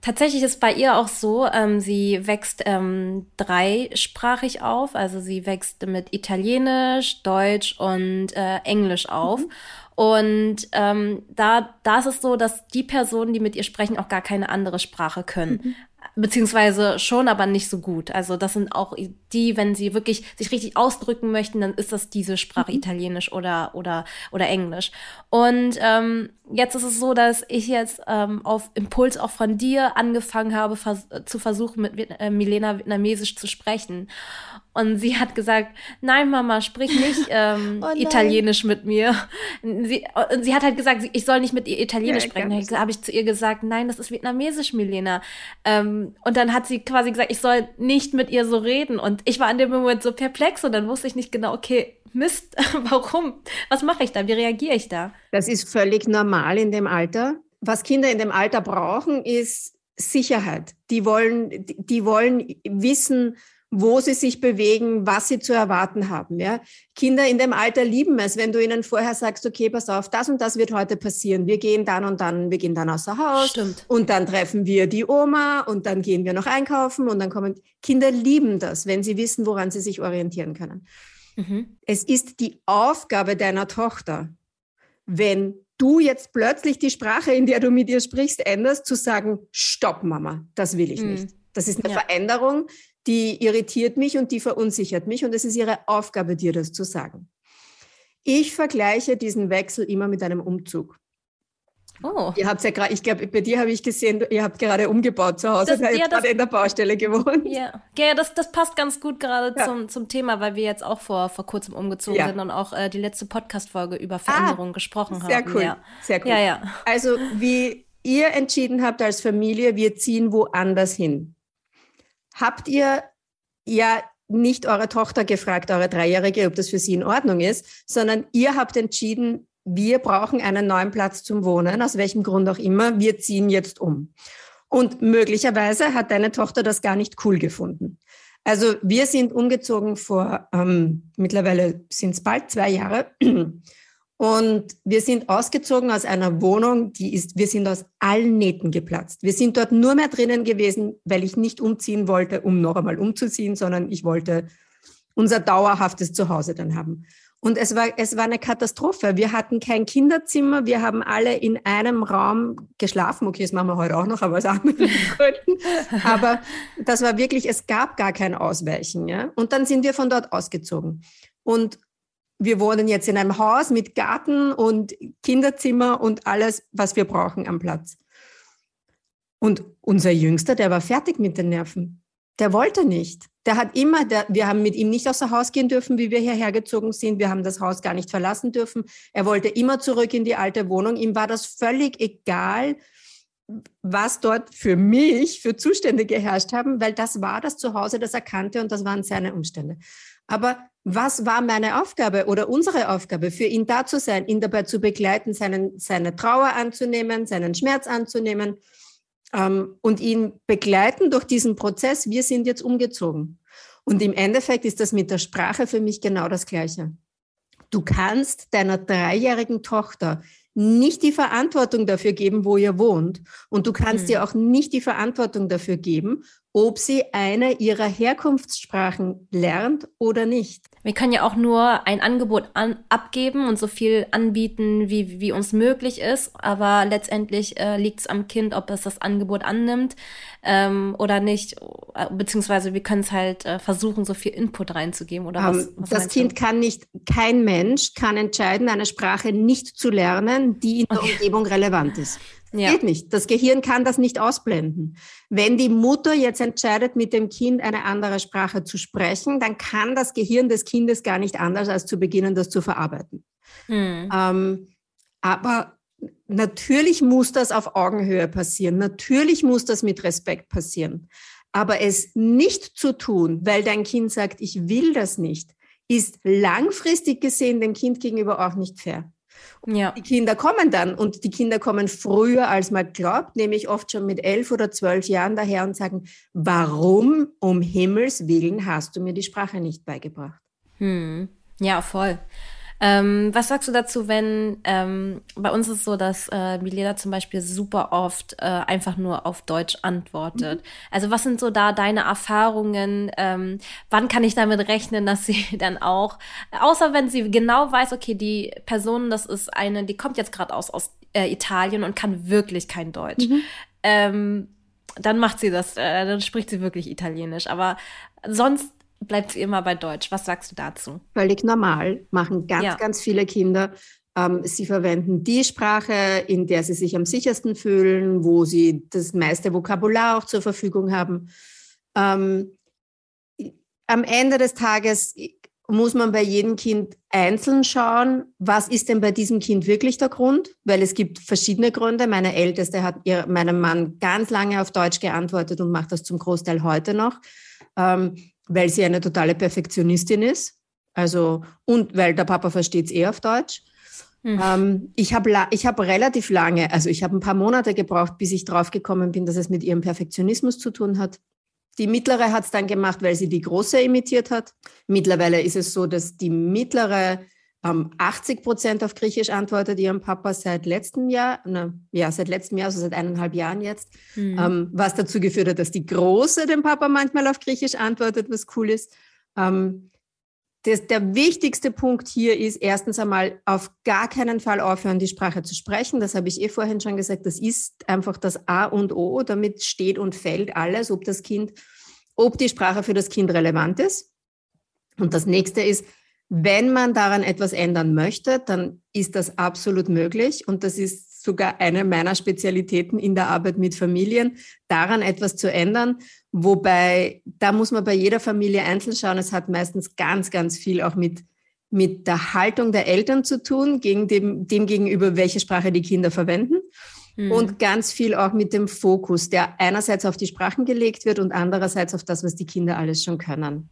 Tatsächlich ist bei ihr auch so, ähm, sie wächst ähm, dreisprachig auf, also sie wächst mit Italienisch, Deutsch und äh, Englisch auf. Mhm. Und ähm, da, da ist es so, dass die Personen, die mit ihr sprechen, auch gar keine andere Sprache können. Mhm. Beziehungsweise schon, aber nicht so gut. Also das sind auch die, wenn sie wirklich sich richtig ausdrücken möchten, dann ist das diese Sprache mhm. Italienisch oder oder oder Englisch. Und ähm, jetzt ist es so, dass ich jetzt ähm, auf Impuls auch von dir angefangen habe, vers zu versuchen, mit äh, Milena Vietnamesisch zu sprechen. Und sie hat gesagt, nein, Mama, sprich nicht ähm, oh Italienisch mit mir. Sie, und sie hat halt gesagt, ich soll nicht mit ihr Italienisch ja, sprechen. Da habe ich zu ihr gesagt, nein, das ist Vietnamesisch, Milena. Ähm, und dann hat sie quasi gesagt, ich soll nicht mit ihr so reden. Und ich war in dem Moment so perplex und dann wusste ich nicht genau, okay, Mist, warum? Was mache ich da? Wie reagiere ich da? Das ist völlig normal in dem Alter. Was Kinder in dem Alter brauchen, ist Sicherheit. Die wollen, die wollen wissen, wo sie sich bewegen, was sie zu erwarten haben. Ja? Kinder in dem Alter lieben es, wenn du ihnen vorher sagst, okay, pass auf, das und das wird heute passieren. Wir gehen dann und dann, wir gehen dann außer Haus Stimmt. und dann treffen wir die Oma und dann gehen wir noch einkaufen und dann kommen. Kinder lieben das, wenn sie wissen, woran sie sich orientieren können. Mhm. Es ist die Aufgabe deiner Tochter, wenn du jetzt plötzlich die Sprache, in der du mit ihr sprichst, änderst, zu sagen, stopp, Mama, das will ich mhm. nicht. Das ist eine ja. Veränderung, die irritiert mich und die verunsichert mich und es ist ihre Aufgabe, dir das zu sagen. Ich vergleiche diesen Wechsel immer mit einem Umzug. Oh. Ihr habt ja gerade, ich glaube, bei dir habe ich gesehen, ihr habt gerade umgebaut zu Hause, das, ja, gerade in der Baustelle gewohnt. Ja, ja das, das passt ganz gut gerade ja. zum, zum Thema, weil wir jetzt auch vor, vor kurzem umgezogen ja. sind und auch äh, die letzte Podcast-Folge über Veränderungen ah, gesprochen sehr haben. Cool. Ja, sehr cool. Ja, ja. Also, wie ihr entschieden habt als Familie, wir ziehen woanders hin habt ihr ja nicht eure Tochter gefragt, eure Dreijährige, ob das für sie in Ordnung ist, sondern ihr habt entschieden, wir brauchen einen neuen Platz zum Wohnen, aus welchem Grund auch immer, wir ziehen jetzt um. Und möglicherweise hat deine Tochter das gar nicht cool gefunden. Also wir sind umgezogen vor, ähm, mittlerweile sind es bald zwei Jahre. Und wir sind ausgezogen aus einer Wohnung, die ist, wir sind aus allen Nähten geplatzt. Wir sind dort nur mehr drinnen gewesen, weil ich nicht umziehen wollte, um noch einmal umzuziehen, sondern ich wollte unser dauerhaftes Zuhause dann haben. Und es war, es war eine Katastrophe. Wir hatten kein Kinderzimmer. Wir haben alle in einem Raum geschlafen. Okay, das machen wir heute auch noch, aber aus anderen Gründen. Aber das war wirklich, es gab gar kein Ausweichen. Ja? Und dann sind wir von dort ausgezogen. Und wir wohnen jetzt in einem Haus mit Garten und Kinderzimmer und alles, was wir brauchen am Platz. Und unser Jüngster, der war fertig mit den Nerven. Der wollte nicht. Der hat immer, der, wir haben mit ihm nicht außer Haus gehen dürfen, wie wir hierher gezogen sind. Wir haben das Haus gar nicht verlassen dürfen. Er wollte immer zurück in die alte Wohnung. Ihm war das völlig egal, was dort für mich für Zustände geherrscht haben, weil das war das Zuhause, das er kannte und das waren seine Umstände. Aber was war meine Aufgabe oder unsere Aufgabe, für ihn da zu sein, ihn dabei zu begleiten, seinen, seine Trauer anzunehmen, seinen Schmerz anzunehmen? Ähm, und ihn begleiten durch diesen Prozess. Wir sind jetzt umgezogen. Und im Endeffekt ist das mit der Sprache für mich genau das Gleiche. Du kannst deiner dreijährigen Tochter nicht die Verantwortung dafür geben, wo ihr wohnt. Und du kannst mhm. ihr auch nicht die Verantwortung dafür geben, ob sie eine ihrer Herkunftssprachen lernt oder nicht. Wir können ja auch nur ein Angebot an, abgeben und so viel anbieten, wie, wie uns möglich ist. Aber letztendlich äh, liegt es am Kind, ob es das Angebot annimmt ähm, oder nicht. Beziehungsweise wir können es halt äh, versuchen, so viel Input reinzugeben. Oder was, um, was das Kind kann nicht, kein Mensch kann entscheiden, eine Sprache nicht zu lernen, die in der okay. Umgebung relevant ist. Ja. Geht nicht. Das Gehirn kann das nicht ausblenden. Wenn die Mutter jetzt entscheidet, mit dem Kind eine andere Sprache zu sprechen, dann kann das Gehirn des Kindes gar nicht anders, als zu beginnen, das zu verarbeiten. Hm. Ähm, aber natürlich muss das auf Augenhöhe passieren. Natürlich muss das mit Respekt passieren. Aber es nicht zu tun, weil dein Kind sagt, ich will das nicht, ist langfristig gesehen dem Kind gegenüber auch nicht fair. Ja. Die Kinder kommen dann und die Kinder kommen früher, als man glaubt, nämlich oft schon mit elf oder zwölf Jahren daher und sagen, warum um Himmels Willen hast du mir die Sprache nicht beigebracht? Hm. Ja, voll. Ähm, was sagst du dazu, wenn ähm, bei uns ist so, dass äh, Milena zum Beispiel super oft äh, einfach nur auf Deutsch antwortet? Mhm. Also was sind so da deine Erfahrungen? Ähm, wann kann ich damit rechnen, dass sie dann auch, außer wenn sie genau weiß, okay, die Person, das ist eine, die kommt jetzt gerade aus, aus äh, Italien und kann wirklich kein Deutsch. Mhm. Ähm, dann macht sie das, äh, dann spricht sie wirklich Italienisch. Aber sonst bleibt immer bei Deutsch. Was sagst du dazu? Völlig normal, machen ganz, ja. ganz viele Kinder. Ähm, sie verwenden die Sprache, in der sie sich am sichersten fühlen, wo sie das meiste Vokabular auch zur Verfügung haben. Ähm, am Ende des Tages muss man bei jedem Kind einzeln schauen, was ist denn bei diesem Kind wirklich der Grund? Weil es gibt verschiedene Gründe. Meine Älteste hat ihr, meinem Mann ganz lange auf Deutsch geantwortet und macht das zum Großteil heute noch. Ähm, weil sie eine totale Perfektionistin ist. Also, und weil der Papa versteht es eh auf Deutsch. Mhm. Ähm, ich habe ich hab relativ lange, also ich habe ein paar Monate gebraucht, bis ich draufgekommen bin, dass es mit ihrem Perfektionismus zu tun hat. Die mittlere hat es dann gemacht, weil sie die große imitiert hat. Mittlerweile ist es so, dass die mittlere 80 Prozent auf Griechisch antwortet ihrem Papa seit letztem Jahr, na, ja, seit letztem Jahr, also seit eineinhalb Jahren jetzt, mhm. ähm, was dazu geführt hat, dass die Große dem Papa manchmal auf Griechisch antwortet, was cool ist. Ähm, das, der wichtigste Punkt hier ist erstens einmal auf gar keinen Fall aufhören, die Sprache zu sprechen. Das habe ich eh vorhin schon gesagt. Das ist einfach das A und O. Damit steht und fällt alles, ob das Kind, ob die Sprache für das Kind relevant ist. Und das nächste ist, wenn man daran etwas ändern möchte, dann ist das absolut möglich und das ist sogar eine meiner Spezialitäten in der Arbeit mit Familien, daran etwas zu ändern. Wobei, da muss man bei jeder Familie einzeln schauen. Es hat meistens ganz, ganz viel auch mit, mit der Haltung der Eltern zu tun, gegen dem, dem gegenüber, welche Sprache die Kinder verwenden. Mhm. Und ganz viel auch mit dem Fokus, der einerseits auf die Sprachen gelegt wird und andererseits auf das, was die Kinder alles schon können.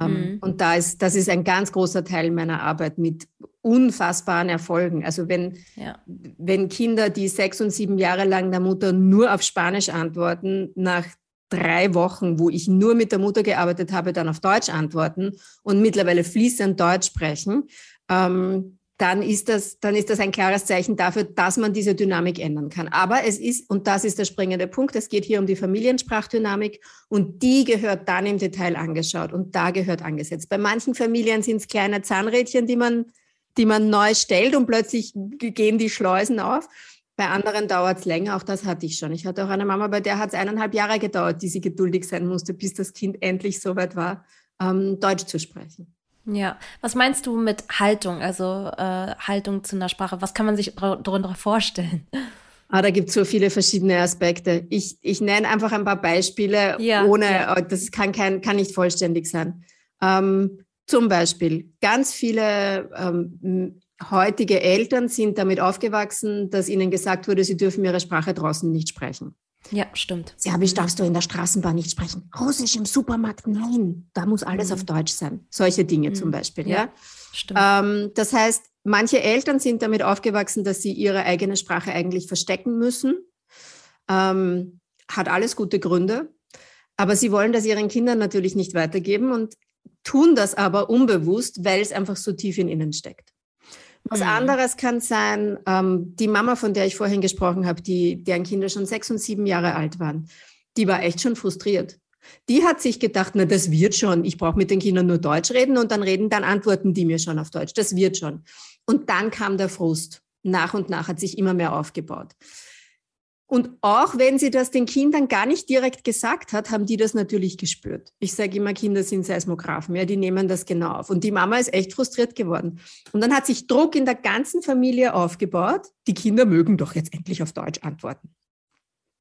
Ähm, mhm. Und da ist, das ist ein ganz großer Teil meiner Arbeit mit unfassbaren Erfolgen. Also wenn, ja. wenn Kinder, die sechs und sieben Jahre lang der Mutter nur auf Spanisch antworten, nach drei Wochen, wo ich nur mit der Mutter gearbeitet habe, dann auf Deutsch antworten und mittlerweile fließend Deutsch sprechen, ähm, dann ist das, dann ist das ein klares Zeichen dafür, dass man diese Dynamik ändern kann. Aber es ist, und das ist der springende Punkt, es geht hier um die Familiensprachdynamik und die gehört dann im Detail angeschaut und da gehört angesetzt. Bei manchen Familien sind es kleine Zahnrädchen, die man, die man neu stellt und plötzlich gehen die Schleusen auf. Bei anderen dauert es länger, auch das hatte ich schon. Ich hatte auch eine Mama, bei der hat es eineinhalb Jahre gedauert, die sie geduldig sein musste, bis das Kind endlich so weit war, ähm, Deutsch zu sprechen. Ja, was meinst du mit Haltung, also äh, Haltung zu einer Sprache? Was kann man sich darunter vorstellen? Ah, da gibt es so viele verschiedene Aspekte. Ich, ich nenne einfach ein paar Beispiele, ja, ohne, ja. Äh, das kann, kein, kann nicht vollständig sein. Ähm, zum Beispiel, ganz viele ähm, heutige Eltern sind damit aufgewachsen, dass ihnen gesagt wurde, sie dürfen ihre Sprache draußen nicht sprechen. Ja, stimmt. Serbisch darfst du in der Straßenbahn nicht sprechen. Russisch im Supermarkt, nein. Da muss alles mhm. auf Deutsch sein. Solche Dinge mhm. zum Beispiel, ja. ja? Stimmt. Ähm, das heißt, manche Eltern sind damit aufgewachsen, dass sie ihre eigene Sprache eigentlich verstecken müssen. Ähm, hat alles gute Gründe. Aber sie wollen das ihren Kindern natürlich nicht weitergeben und tun das aber unbewusst, weil es einfach so tief in ihnen steckt. Was mhm. anderes kann sein, ähm, die Mama, von der ich vorhin gesprochen habe, die, deren Kinder schon sechs und sieben Jahre alt waren, die war echt schon frustriert. Die hat sich gedacht, na, das wird schon. Ich brauche mit den Kindern nur Deutsch reden und dann reden, dann antworten die mir schon auf Deutsch. Das wird schon. Und dann kam der Frust. Nach und nach hat sich immer mehr aufgebaut. Und auch wenn sie das den Kindern gar nicht direkt gesagt hat, haben die das natürlich gespürt. Ich sage immer, Kinder sind Seismographen, ja, die nehmen das genau auf. Und die Mama ist echt frustriert geworden. Und dann hat sich Druck in der ganzen Familie aufgebaut. Die Kinder mögen doch jetzt endlich auf Deutsch antworten.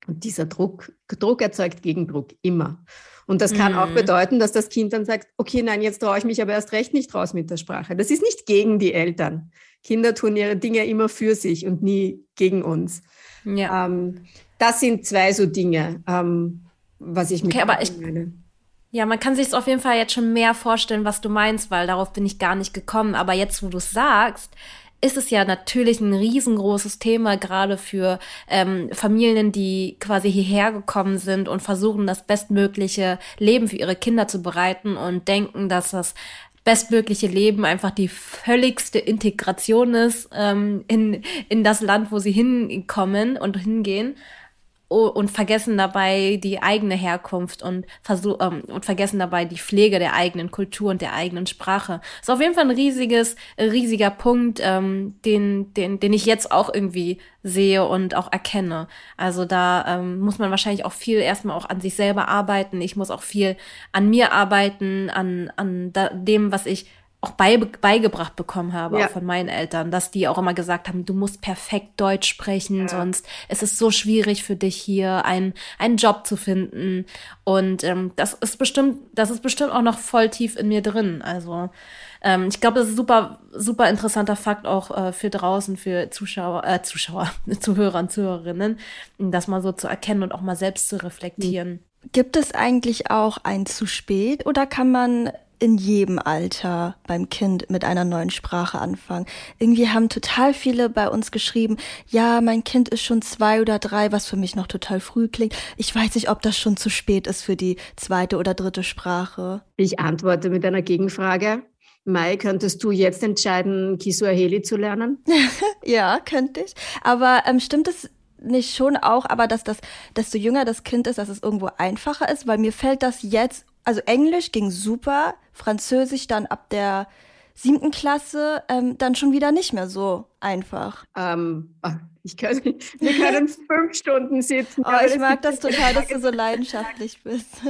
Und dieser Druck, Druck erzeugt Gegendruck, immer. Und das kann mhm. auch bedeuten, dass das Kind dann sagt, okay, nein, jetzt traue ich mich aber erst recht nicht raus mit der Sprache. Das ist nicht gegen die Eltern. Kinder tun ihre Dinge immer für sich und nie gegen uns. Ja. Ähm, das sind zwei so Dinge, ähm, was ich mit okay, aber ich, meine. Ja, man kann sich auf jeden Fall jetzt schon mehr vorstellen, was du meinst, weil darauf bin ich gar nicht gekommen. Aber jetzt, wo du es sagst, ist es ja natürlich ein riesengroßes Thema, gerade für ähm, Familien, die quasi hierher gekommen sind und versuchen, das bestmögliche Leben für ihre Kinder zu bereiten und denken, dass das bestmögliche Leben einfach die völligste Integration ist ähm, in, in das Land, wo sie hinkommen und hingehen und vergessen dabei die eigene Herkunft und, versuch, ähm, und vergessen dabei die Pflege der eigenen Kultur und der eigenen Sprache. Ist auf jeden Fall ein riesiges, riesiger Punkt, ähm, den, den, den ich jetzt auch irgendwie sehe und auch erkenne. Also da ähm, muss man wahrscheinlich auch viel erstmal auch an sich selber arbeiten. Ich muss auch viel an mir arbeiten, an, an da, dem, was ich auch bei, beigebracht bekommen habe, ja. auch von meinen Eltern, dass die auch immer gesagt haben, du musst perfekt Deutsch sprechen, ja. sonst ist es so schwierig für dich hier einen, einen Job zu finden. Und ähm, das ist bestimmt, das ist bestimmt auch noch voll tief in mir drin. Also ähm, ich glaube, das ist super, super interessanter Fakt auch äh, für draußen, für Zuschauer, äh, Zuschauer, Zuhörer und Zuhörerinnen, das mal so zu erkennen und auch mal selbst zu reflektieren. Gibt es eigentlich auch ein zu spät oder kann man in jedem Alter beim Kind mit einer neuen Sprache anfangen. Irgendwie haben total viele bei uns geschrieben, ja, mein Kind ist schon zwei oder drei, was für mich noch total früh klingt. Ich weiß nicht, ob das schon zu spät ist für die zweite oder dritte Sprache. Ich antworte mit einer Gegenfrage. Mai, könntest du jetzt entscheiden, Kiswahili zu lernen? ja, könnte ich. Aber ähm, stimmt es nicht schon auch, aber dass das, desto jünger das Kind ist, dass es irgendwo einfacher ist, weil mir fällt das jetzt also Englisch ging super, Französisch dann ab der siebten Klasse ähm, dann schon wieder nicht mehr so einfach. Ähm, ich kann, wir können fünf Stunden sitzen. Oh, ich mag das total, dass du so leidenschaftlich bist.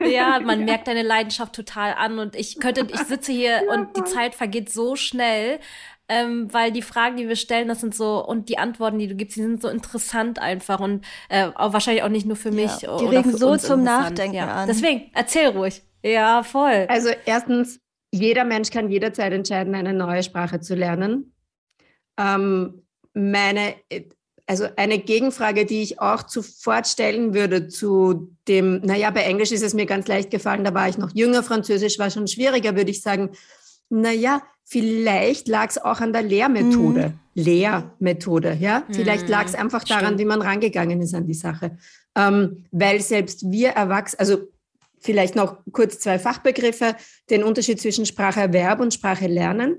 Ja, man merkt deine Leidenschaft total an und ich könnte, ich sitze hier und die Zeit vergeht so schnell ähm, weil die Fragen, die wir stellen, das sind so, und die Antworten, die du gibst, die sind so interessant einfach und äh, auch wahrscheinlich auch nicht nur für mich. Ja, die regen so zum Nachdenken ja. an. Deswegen, erzähl ruhig. Ja, voll. Also erstens, jeder Mensch kann jederzeit entscheiden, eine neue Sprache zu lernen. Ähm, meine, also eine Gegenfrage, die ich auch sofort stellen würde zu dem, naja, bei Englisch ist es mir ganz leicht gefallen, da war ich noch jünger, Französisch war schon schwieriger, würde ich sagen, naja, vielleicht lag es auch an der Lehrmethode. Mhm. Lehrmethode, ja. Mhm. Vielleicht lag es einfach daran, Stimmt. wie man rangegangen ist an die Sache. Ähm, weil selbst wir Erwachsene, also vielleicht noch kurz zwei Fachbegriffe, den Unterschied zwischen Spracherwerb und Sprache lernen.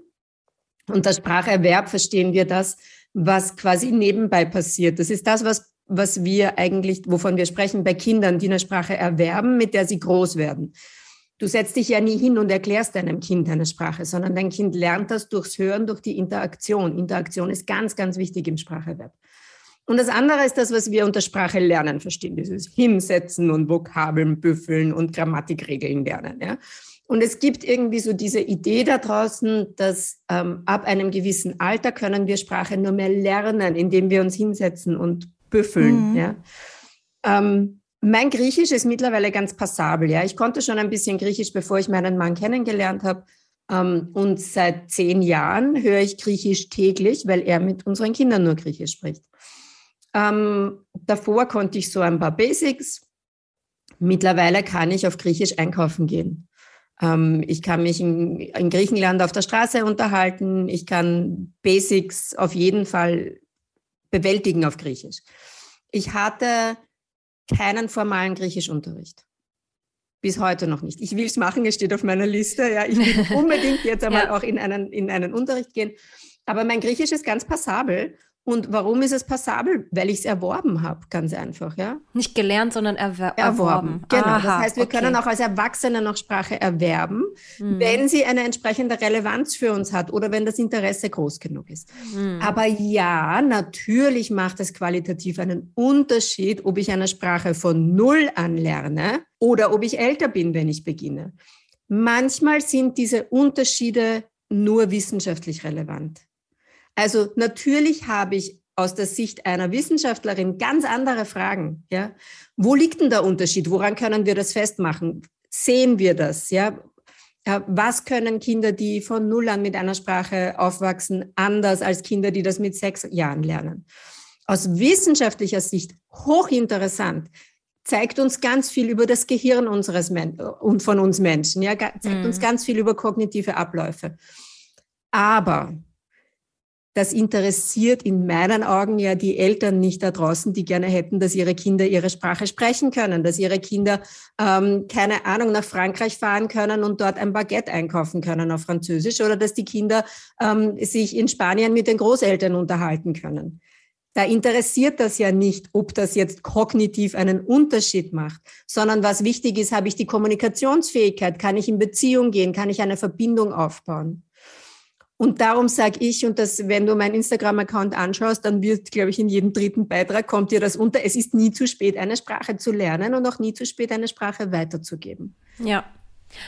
Unter Spracherwerb verstehen wir das, was quasi nebenbei passiert. Das ist das, was, was wir eigentlich, wovon wir sprechen bei Kindern, die eine Sprache erwerben, mit der sie groß werden. Du setzt dich ja nie hin und erklärst deinem Kind eine Sprache, sondern dein Kind lernt das durchs Hören, durch die Interaktion. Interaktion ist ganz, ganz wichtig im Spracherwerb. Und das andere ist das, was wir unter Sprache lernen verstehen, dieses Hinsetzen und Vokabeln büffeln und Grammatikregeln lernen. Ja? Und es gibt irgendwie so diese Idee da draußen, dass ähm, ab einem gewissen Alter können wir Sprache nur mehr lernen, indem wir uns hinsetzen und büffeln. Mhm. Ja? Ähm, mein Griechisch ist mittlerweile ganz passabel. Ja, ich konnte schon ein bisschen Griechisch, bevor ich meinen Mann kennengelernt habe. Ähm, und seit zehn Jahren höre ich Griechisch täglich, weil er mit unseren Kindern nur Griechisch spricht. Ähm, davor konnte ich so ein paar Basics. Mittlerweile kann ich auf Griechisch einkaufen gehen. Ähm, ich kann mich in, in Griechenland auf der Straße unterhalten. Ich kann Basics auf jeden Fall bewältigen auf Griechisch. Ich hatte keinen formalen Griechischunterricht. Bis heute noch nicht. Ich will es machen, es steht auf meiner Liste. Ja, ich will unbedingt jetzt einmal ja. auch in einen, in einen Unterricht gehen. Aber mein Griechisch ist ganz passabel und warum ist es passabel? Weil ich es erworben habe, ganz einfach, ja. Nicht gelernt, sondern erwer erworben. Genau. Aha, das heißt, wir okay. können auch als Erwachsene noch Sprache erwerben, mhm. wenn sie eine entsprechende Relevanz für uns hat oder wenn das Interesse groß genug ist. Mhm. Aber ja, natürlich macht es qualitativ einen Unterschied, ob ich eine Sprache von Null anlerne oder ob ich älter bin, wenn ich beginne. Manchmal sind diese Unterschiede nur wissenschaftlich relevant. Also natürlich habe ich aus der Sicht einer Wissenschaftlerin ganz andere Fragen. Ja? Wo liegt denn der Unterschied? Woran können wir das festmachen? Sehen wir das? Ja? Was können Kinder, die von Null an mit einer Sprache aufwachsen, anders als Kinder, die das mit sechs Jahren lernen? Aus wissenschaftlicher Sicht hochinteressant, zeigt uns ganz viel über das Gehirn unseres Men und von uns Menschen, ja, zeigt mhm. uns ganz viel über kognitive Abläufe. Aber das interessiert in meinen Augen ja die Eltern nicht da draußen, die gerne hätten, dass ihre Kinder ihre Sprache sprechen können, dass ihre Kinder, ähm, keine Ahnung, nach Frankreich fahren können und dort ein Baguette einkaufen können auf Französisch oder dass die Kinder ähm, sich in Spanien mit den Großeltern unterhalten können. Da interessiert das ja nicht, ob das jetzt kognitiv einen Unterschied macht, sondern was wichtig ist, habe ich die Kommunikationsfähigkeit, kann ich in Beziehung gehen, kann ich eine Verbindung aufbauen. Und darum sage ich, und das, wenn du meinen Instagram-Account anschaust, dann wird, glaube ich, in jedem dritten Beitrag kommt dir das unter. Es ist nie zu spät, eine Sprache zu lernen und auch nie zu spät, eine Sprache weiterzugeben. Ja,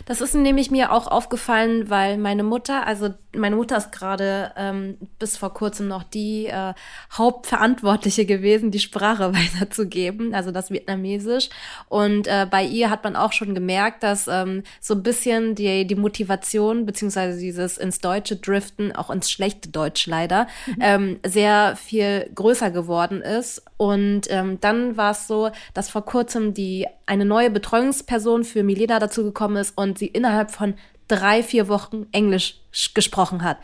das ist nämlich mir auch aufgefallen, weil meine Mutter, also meine Mutter ist gerade ähm, bis vor kurzem noch die äh, Hauptverantwortliche gewesen, die Sprache weiterzugeben, also das Vietnamesisch. Und äh, bei ihr hat man auch schon gemerkt, dass ähm, so ein bisschen die, die Motivation beziehungsweise dieses ins Deutsche driften, auch ins schlechte Deutsch leider, mhm. ähm, sehr viel größer geworden ist. Und ähm, dann war es so, dass vor kurzem die eine neue Betreuungsperson für Milena dazu gekommen ist und sie innerhalb von drei, vier Wochen Englisch gesprochen hat.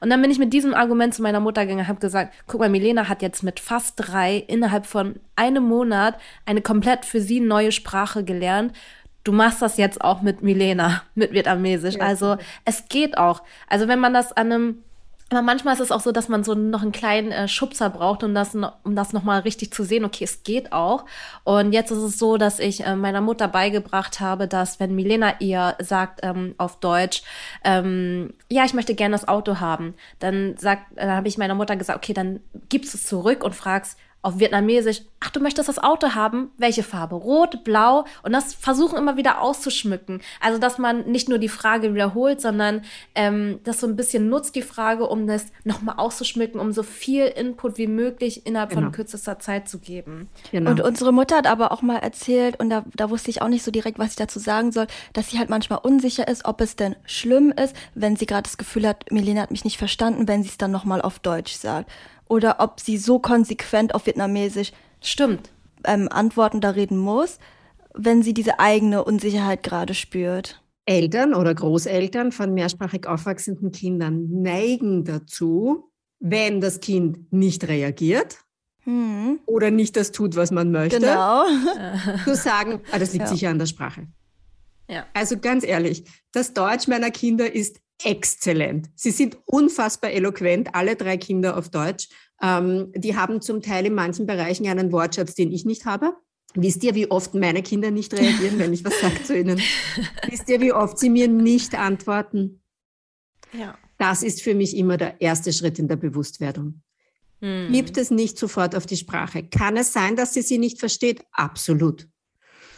Und dann bin ich mit diesem Argument zu meiner Mutter gegangen und habe gesagt, guck mal, Milena hat jetzt mit fast drei innerhalb von einem Monat eine komplett für sie neue Sprache gelernt. Du machst das jetzt auch mit Milena, mit Vietnamesisch. Ja. Also es geht auch. Also wenn man das an einem aber manchmal ist es auch so, dass man so noch einen kleinen äh, Schubser braucht, um das, um das nochmal richtig zu sehen. Okay, es geht auch. Und jetzt ist es so, dass ich äh, meiner Mutter beigebracht habe, dass wenn Milena ihr sagt ähm, auf Deutsch, ähm, ja, ich möchte gerne das Auto haben, dann sagt, dann habe ich meiner Mutter gesagt, okay, dann gibst es zurück und fragst, auf Vietnamesisch, ach, du möchtest das Auto haben? Welche Farbe? Rot, blau? Und das versuchen immer wieder auszuschmücken. Also, dass man nicht nur die Frage wiederholt, sondern ähm, das so ein bisschen nutzt, die Frage, um das nochmal auszuschmücken, um so viel Input wie möglich innerhalb genau. von kürzester Zeit zu geben. Genau. Und unsere Mutter hat aber auch mal erzählt, und da, da wusste ich auch nicht so direkt, was ich dazu sagen soll, dass sie halt manchmal unsicher ist, ob es denn schlimm ist, wenn sie gerade das Gefühl hat, Milena hat mich nicht verstanden, wenn sie es dann nochmal auf Deutsch sagt oder ob sie so konsequent auf Vietnamesisch stimmt ähm, antworten da reden muss, wenn sie diese eigene Unsicherheit gerade spürt. Eltern oder Großeltern von mehrsprachig aufwachsenden Kindern neigen dazu, wenn das Kind nicht reagiert hm. oder nicht das tut, was man möchte, genau. zu sagen, ah, das liegt ja. sicher an der Sprache. Ja. Also ganz ehrlich, das Deutsch meiner Kinder ist exzellent. Sie sind unfassbar eloquent, alle drei Kinder auf Deutsch. Ähm, die haben zum Teil in manchen Bereichen einen Wortschatz, den ich nicht habe. Wisst ihr, wie oft meine Kinder nicht reagieren, wenn ich was sage zu ihnen? Wisst ihr, wie oft sie mir nicht antworten? Ja. Das ist für mich immer der erste Schritt in der Bewusstwerdung. Hm. Gibt es nicht sofort auf die Sprache. Kann es sein, dass sie sie nicht versteht? Absolut.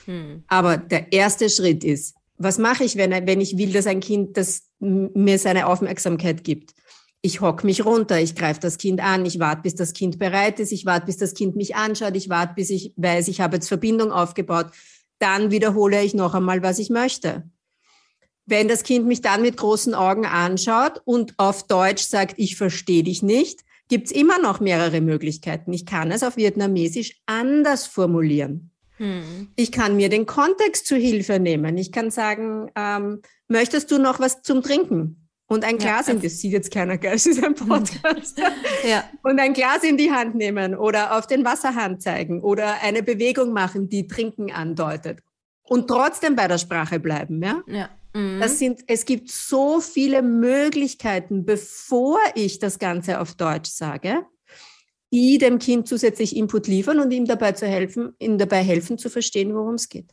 Hm. Aber der erste Schritt ist, was mache ich, wenn, wenn ich will, dass ein Kind das mir seine Aufmerksamkeit gibt? Ich hock mich runter, ich greife das Kind an, ich warte, bis das Kind bereit ist, ich warte, bis das Kind mich anschaut, ich warte, bis ich weiß, ich habe jetzt Verbindung aufgebaut. Dann wiederhole ich noch einmal, was ich möchte. Wenn das Kind mich dann mit großen Augen anschaut und auf Deutsch sagt, ich verstehe dich nicht, gibt es immer noch mehrere Möglichkeiten. Ich kann es auf Vietnamesisch anders formulieren. Hm. Ich kann mir den Kontext zu Hilfe nehmen. Ich kann sagen, ähm, möchtest du noch was zum Trinken? Und ein Glas ja, in, das sieht jetzt keiner, gell? Es ist ein Podcast. ja. Und ein Glas in die Hand nehmen oder auf den Wasserhahn zeigen oder eine Bewegung machen, die Trinken andeutet. Und trotzdem bei der Sprache bleiben, ja? Ja. Mhm. Das sind, es gibt so viele Möglichkeiten, bevor ich das Ganze auf Deutsch sage, die dem Kind zusätzlich Input liefern und ihm dabei zu helfen, ihm dabei helfen zu verstehen, worum es geht.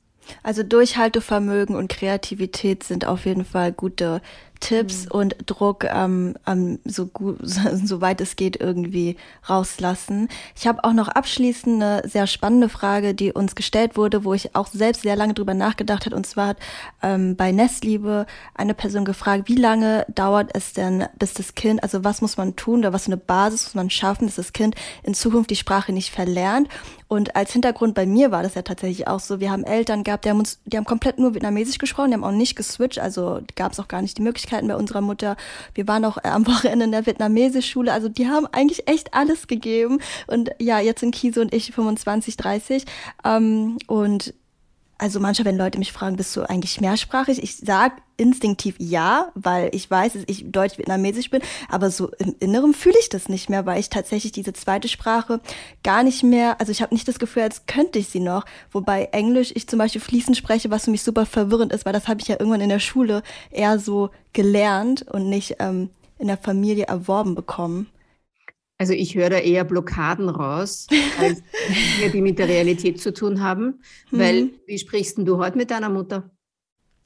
Also Durchhaltevermögen und Kreativität sind auf jeden Fall gute Tipps mhm. und Druck ähm, ähm, so gut, so weit es geht irgendwie rauslassen. Ich habe auch noch abschließend eine sehr spannende Frage, die uns gestellt wurde, wo ich auch selbst sehr lange drüber nachgedacht habe. Und zwar hat ähm, bei Nestliebe eine Person gefragt, wie lange dauert es denn, bis das Kind, also was muss man tun oder was für eine Basis muss man schaffen, dass das Kind in Zukunft die Sprache nicht verlernt. Und als Hintergrund bei mir war das ja tatsächlich auch so. Wir haben Eltern gehabt, die haben uns, die haben komplett nur Vietnamesisch gesprochen, die haben auch nicht geswitcht, also gab es auch gar nicht die Möglichkeit Möglichkeiten bei unserer Mutter. Wir waren auch äh, am Wochenende in der Vietnamesisch-Schule. Also die haben eigentlich echt alles gegeben. Und ja, jetzt sind Kise und ich 25, 30. Ähm, und also manchmal, wenn Leute mich fragen, bist du eigentlich mehrsprachig? Ich sag instinktiv ja, weil ich weiß, dass ich deutsch-vietnamesisch bin, aber so im Inneren fühle ich das nicht mehr, weil ich tatsächlich diese zweite Sprache gar nicht mehr, also ich habe nicht das Gefühl, als könnte ich sie noch, wobei Englisch ich zum Beispiel fließend spreche, was für mich super verwirrend ist, weil das habe ich ja irgendwann in der Schule eher so gelernt und nicht ähm, in der Familie erworben bekommen. Also ich höre da eher Blockaden raus, als Dinge, die mit der Realität zu tun haben. Hm. Weil, wie sprichst du heute mit deiner Mutter?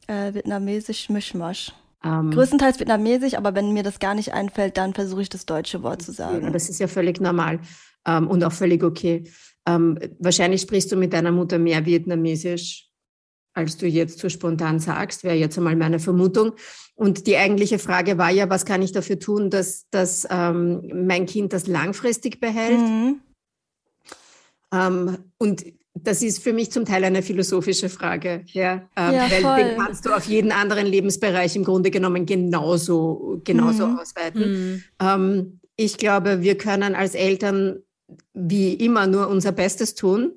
Äh, Vietnamesisch Mischmasch. Ähm, Größtenteils Vietnamesisch, aber wenn mir das gar nicht einfällt, dann versuche ich das deutsche Wort zu sagen. Ja, das ist ja völlig normal ähm, und auch völlig okay. Ähm, wahrscheinlich sprichst du mit deiner Mutter mehr Vietnamesisch, als du jetzt so spontan sagst, wäre jetzt einmal meine Vermutung. Und die eigentliche Frage war ja, was kann ich dafür tun, dass, dass ähm, mein Kind das langfristig behält? Mhm. Ähm, und das ist für mich zum Teil eine philosophische Frage, ja, ähm, ja weil voll. den kannst du auf jeden anderen Lebensbereich im Grunde genommen genauso, genauso mhm. ausweiten. Mhm. Ähm, ich glaube, wir können als Eltern wie immer nur unser Bestes tun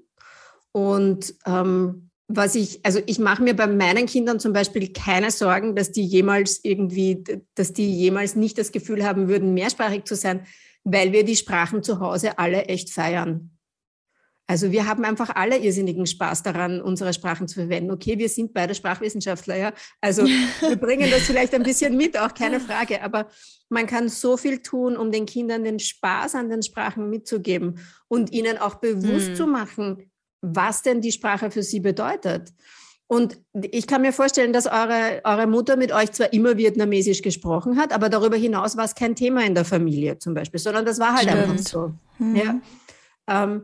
und ähm, was ich, also ich mache mir bei meinen Kindern zum Beispiel keine Sorgen, dass die jemals irgendwie, dass die jemals nicht das Gefühl haben würden, mehrsprachig zu sein, weil wir die Sprachen zu Hause alle echt feiern. Also wir haben einfach alle irrsinnigen Spaß daran, unsere Sprachen zu verwenden. Okay, wir sind beide Sprachwissenschaftler, ja. Also wir bringen das vielleicht ein bisschen mit, auch keine Frage. Aber man kann so viel tun, um den Kindern den Spaß an den Sprachen mitzugeben und ihnen auch bewusst hm. zu machen, was denn die Sprache für sie bedeutet. Und ich kann mir vorstellen, dass eure, eure Mutter mit euch zwar immer Vietnamesisch gesprochen hat, aber darüber hinaus war es kein Thema in der Familie zum Beispiel, sondern das war halt Stimmt. einfach so. Mhm. Ja. Ähm,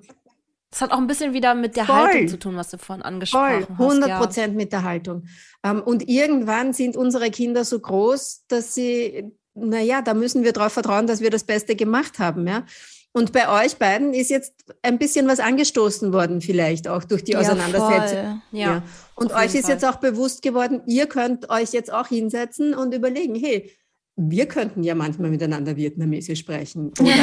das hat auch ein bisschen wieder mit der voll, Haltung zu tun, was du vorhin angesprochen voll, 100 hast. 100 Prozent ja. mit der Haltung. Ähm, und irgendwann sind unsere Kinder so groß, dass sie, naja, da müssen wir darauf vertrauen, dass wir das Beste gemacht haben. Ja? Und bei euch beiden ist jetzt ein bisschen was angestoßen worden, vielleicht auch durch die Auseinandersetzung. Ja, ja. Und euch ist Fall. jetzt auch bewusst geworden, ihr könnt euch jetzt auch hinsetzen und überlegen, hey, wir könnten ja manchmal miteinander Vietnamesisch sprechen. Oder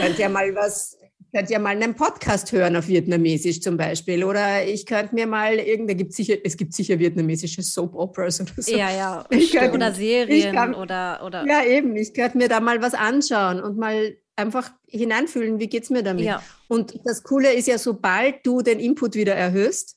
könnt ihr mal was, könnt ihr mal einen Podcast hören auf Vietnamesisch zum Beispiel. Oder ich könnte mir mal irgendein, gibt sicher, es gibt sicher vietnamesische Soap Operas oder so. Ja, ja. Könnt, oder Serien kann, oder, oder. Ja, eben. Ich könnte mir da mal was anschauen und mal einfach hineinfühlen, wie geht es mir damit. Ja. Und das Coole ist ja, sobald du den Input wieder erhöhst,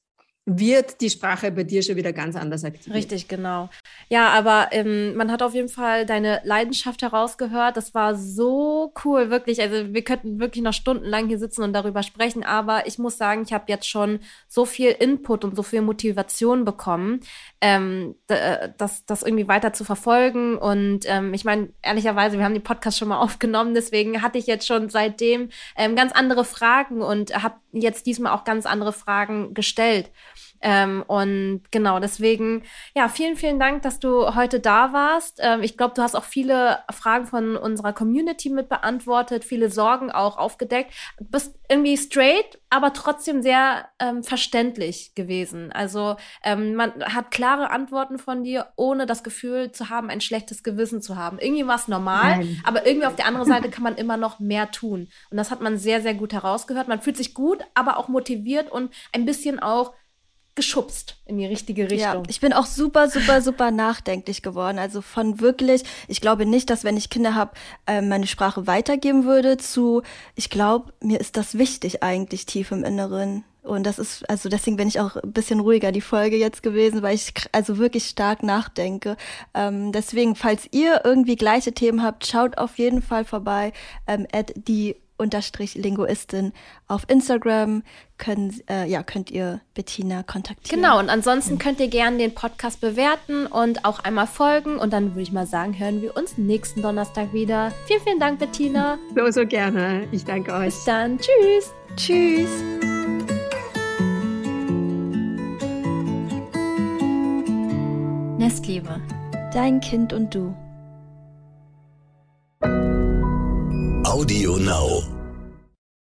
wird die Sprache bei dir schon wieder ganz anders aktiv. Richtig, genau. Ja, aber ähm, man hat auf jeden Fall deine Leidenschaft herausgehört. Das war so cool, wirklich. Also wir könnten wirklich noch stundenlang hier sitzen und darüber sprechen, aber ich muss sagen, ich habe jetzt schon so viel Input und so viel Motivation bekommen, ähm, äh, das, das irgendwie weiter zu verfolgen. Und ähm, ich meine, ehrlicherweise, wir haben den Podcast schon mal aufgenommen, deswegen hatte ich jetzt schon seitdem ähm, ganz andere Fragen und habe jetzt diesmal auch ganz andere Fragen gestellt. Ähm, und genau, deswegen, ja, vielen, vielen Dank, dass du heute da warst. Ähm, ich glaube, du hast auch viele Fragen von unserer Community mit beantwortet, viele Sorgen auch aufgedeckt. Du bist irgendwie straight, aber trotzdem sehr ähm, verständlich gewesen. Also ähm, man hat klare Antworten von dir, ohne das Gefühl zu haben, ein schlechtes Gewissen zu haben. Irgendwie war es normal, Nein. aber irgendwie auf der anderen Seite kann man immer noch mehr tun. Und das hat man sehr, sehr gut herausgehört. Man fühlt sich gut, aber auch motiviert und ein bisschen auch geschubst in die richtige Richtung. Ja, ich bin auch super, super, super nachdenklich geworden. Also von wirklich, ich glaube nicht, dass wenn ich Kinder habe, äh, meine Sprache weitergeben würde zu, ich glaube, mir ist das wichtig eigentlich tief im Inneren. Und das ist, also deswegen bin ich auch ein bisschen ruhiger die Folge jetzt gewesen, weil ich also wirklich stark nachdenke. Ähm, deswegen, falls ihr irgendwie gleiche Themen habt, schaut auf jeden Fall vorbei ähm, at die unterstrich Linguistin auf Instagram können, äh, ja, könnt ihr Bettina kontaktieren. Genau, und ansonsten könnt ihr gerne den Podcast bewerten und auch einmal folgen. Und dann würde ich mal sagen, hören wir uns nächsten Donnerstag wieder. Vielen, vielen Dank, Bettina. So, so gerne. Ich danke euch. Bis dann. Tschüss. Tschüss. Nestliebe. Dein Kind und du. Audio Now.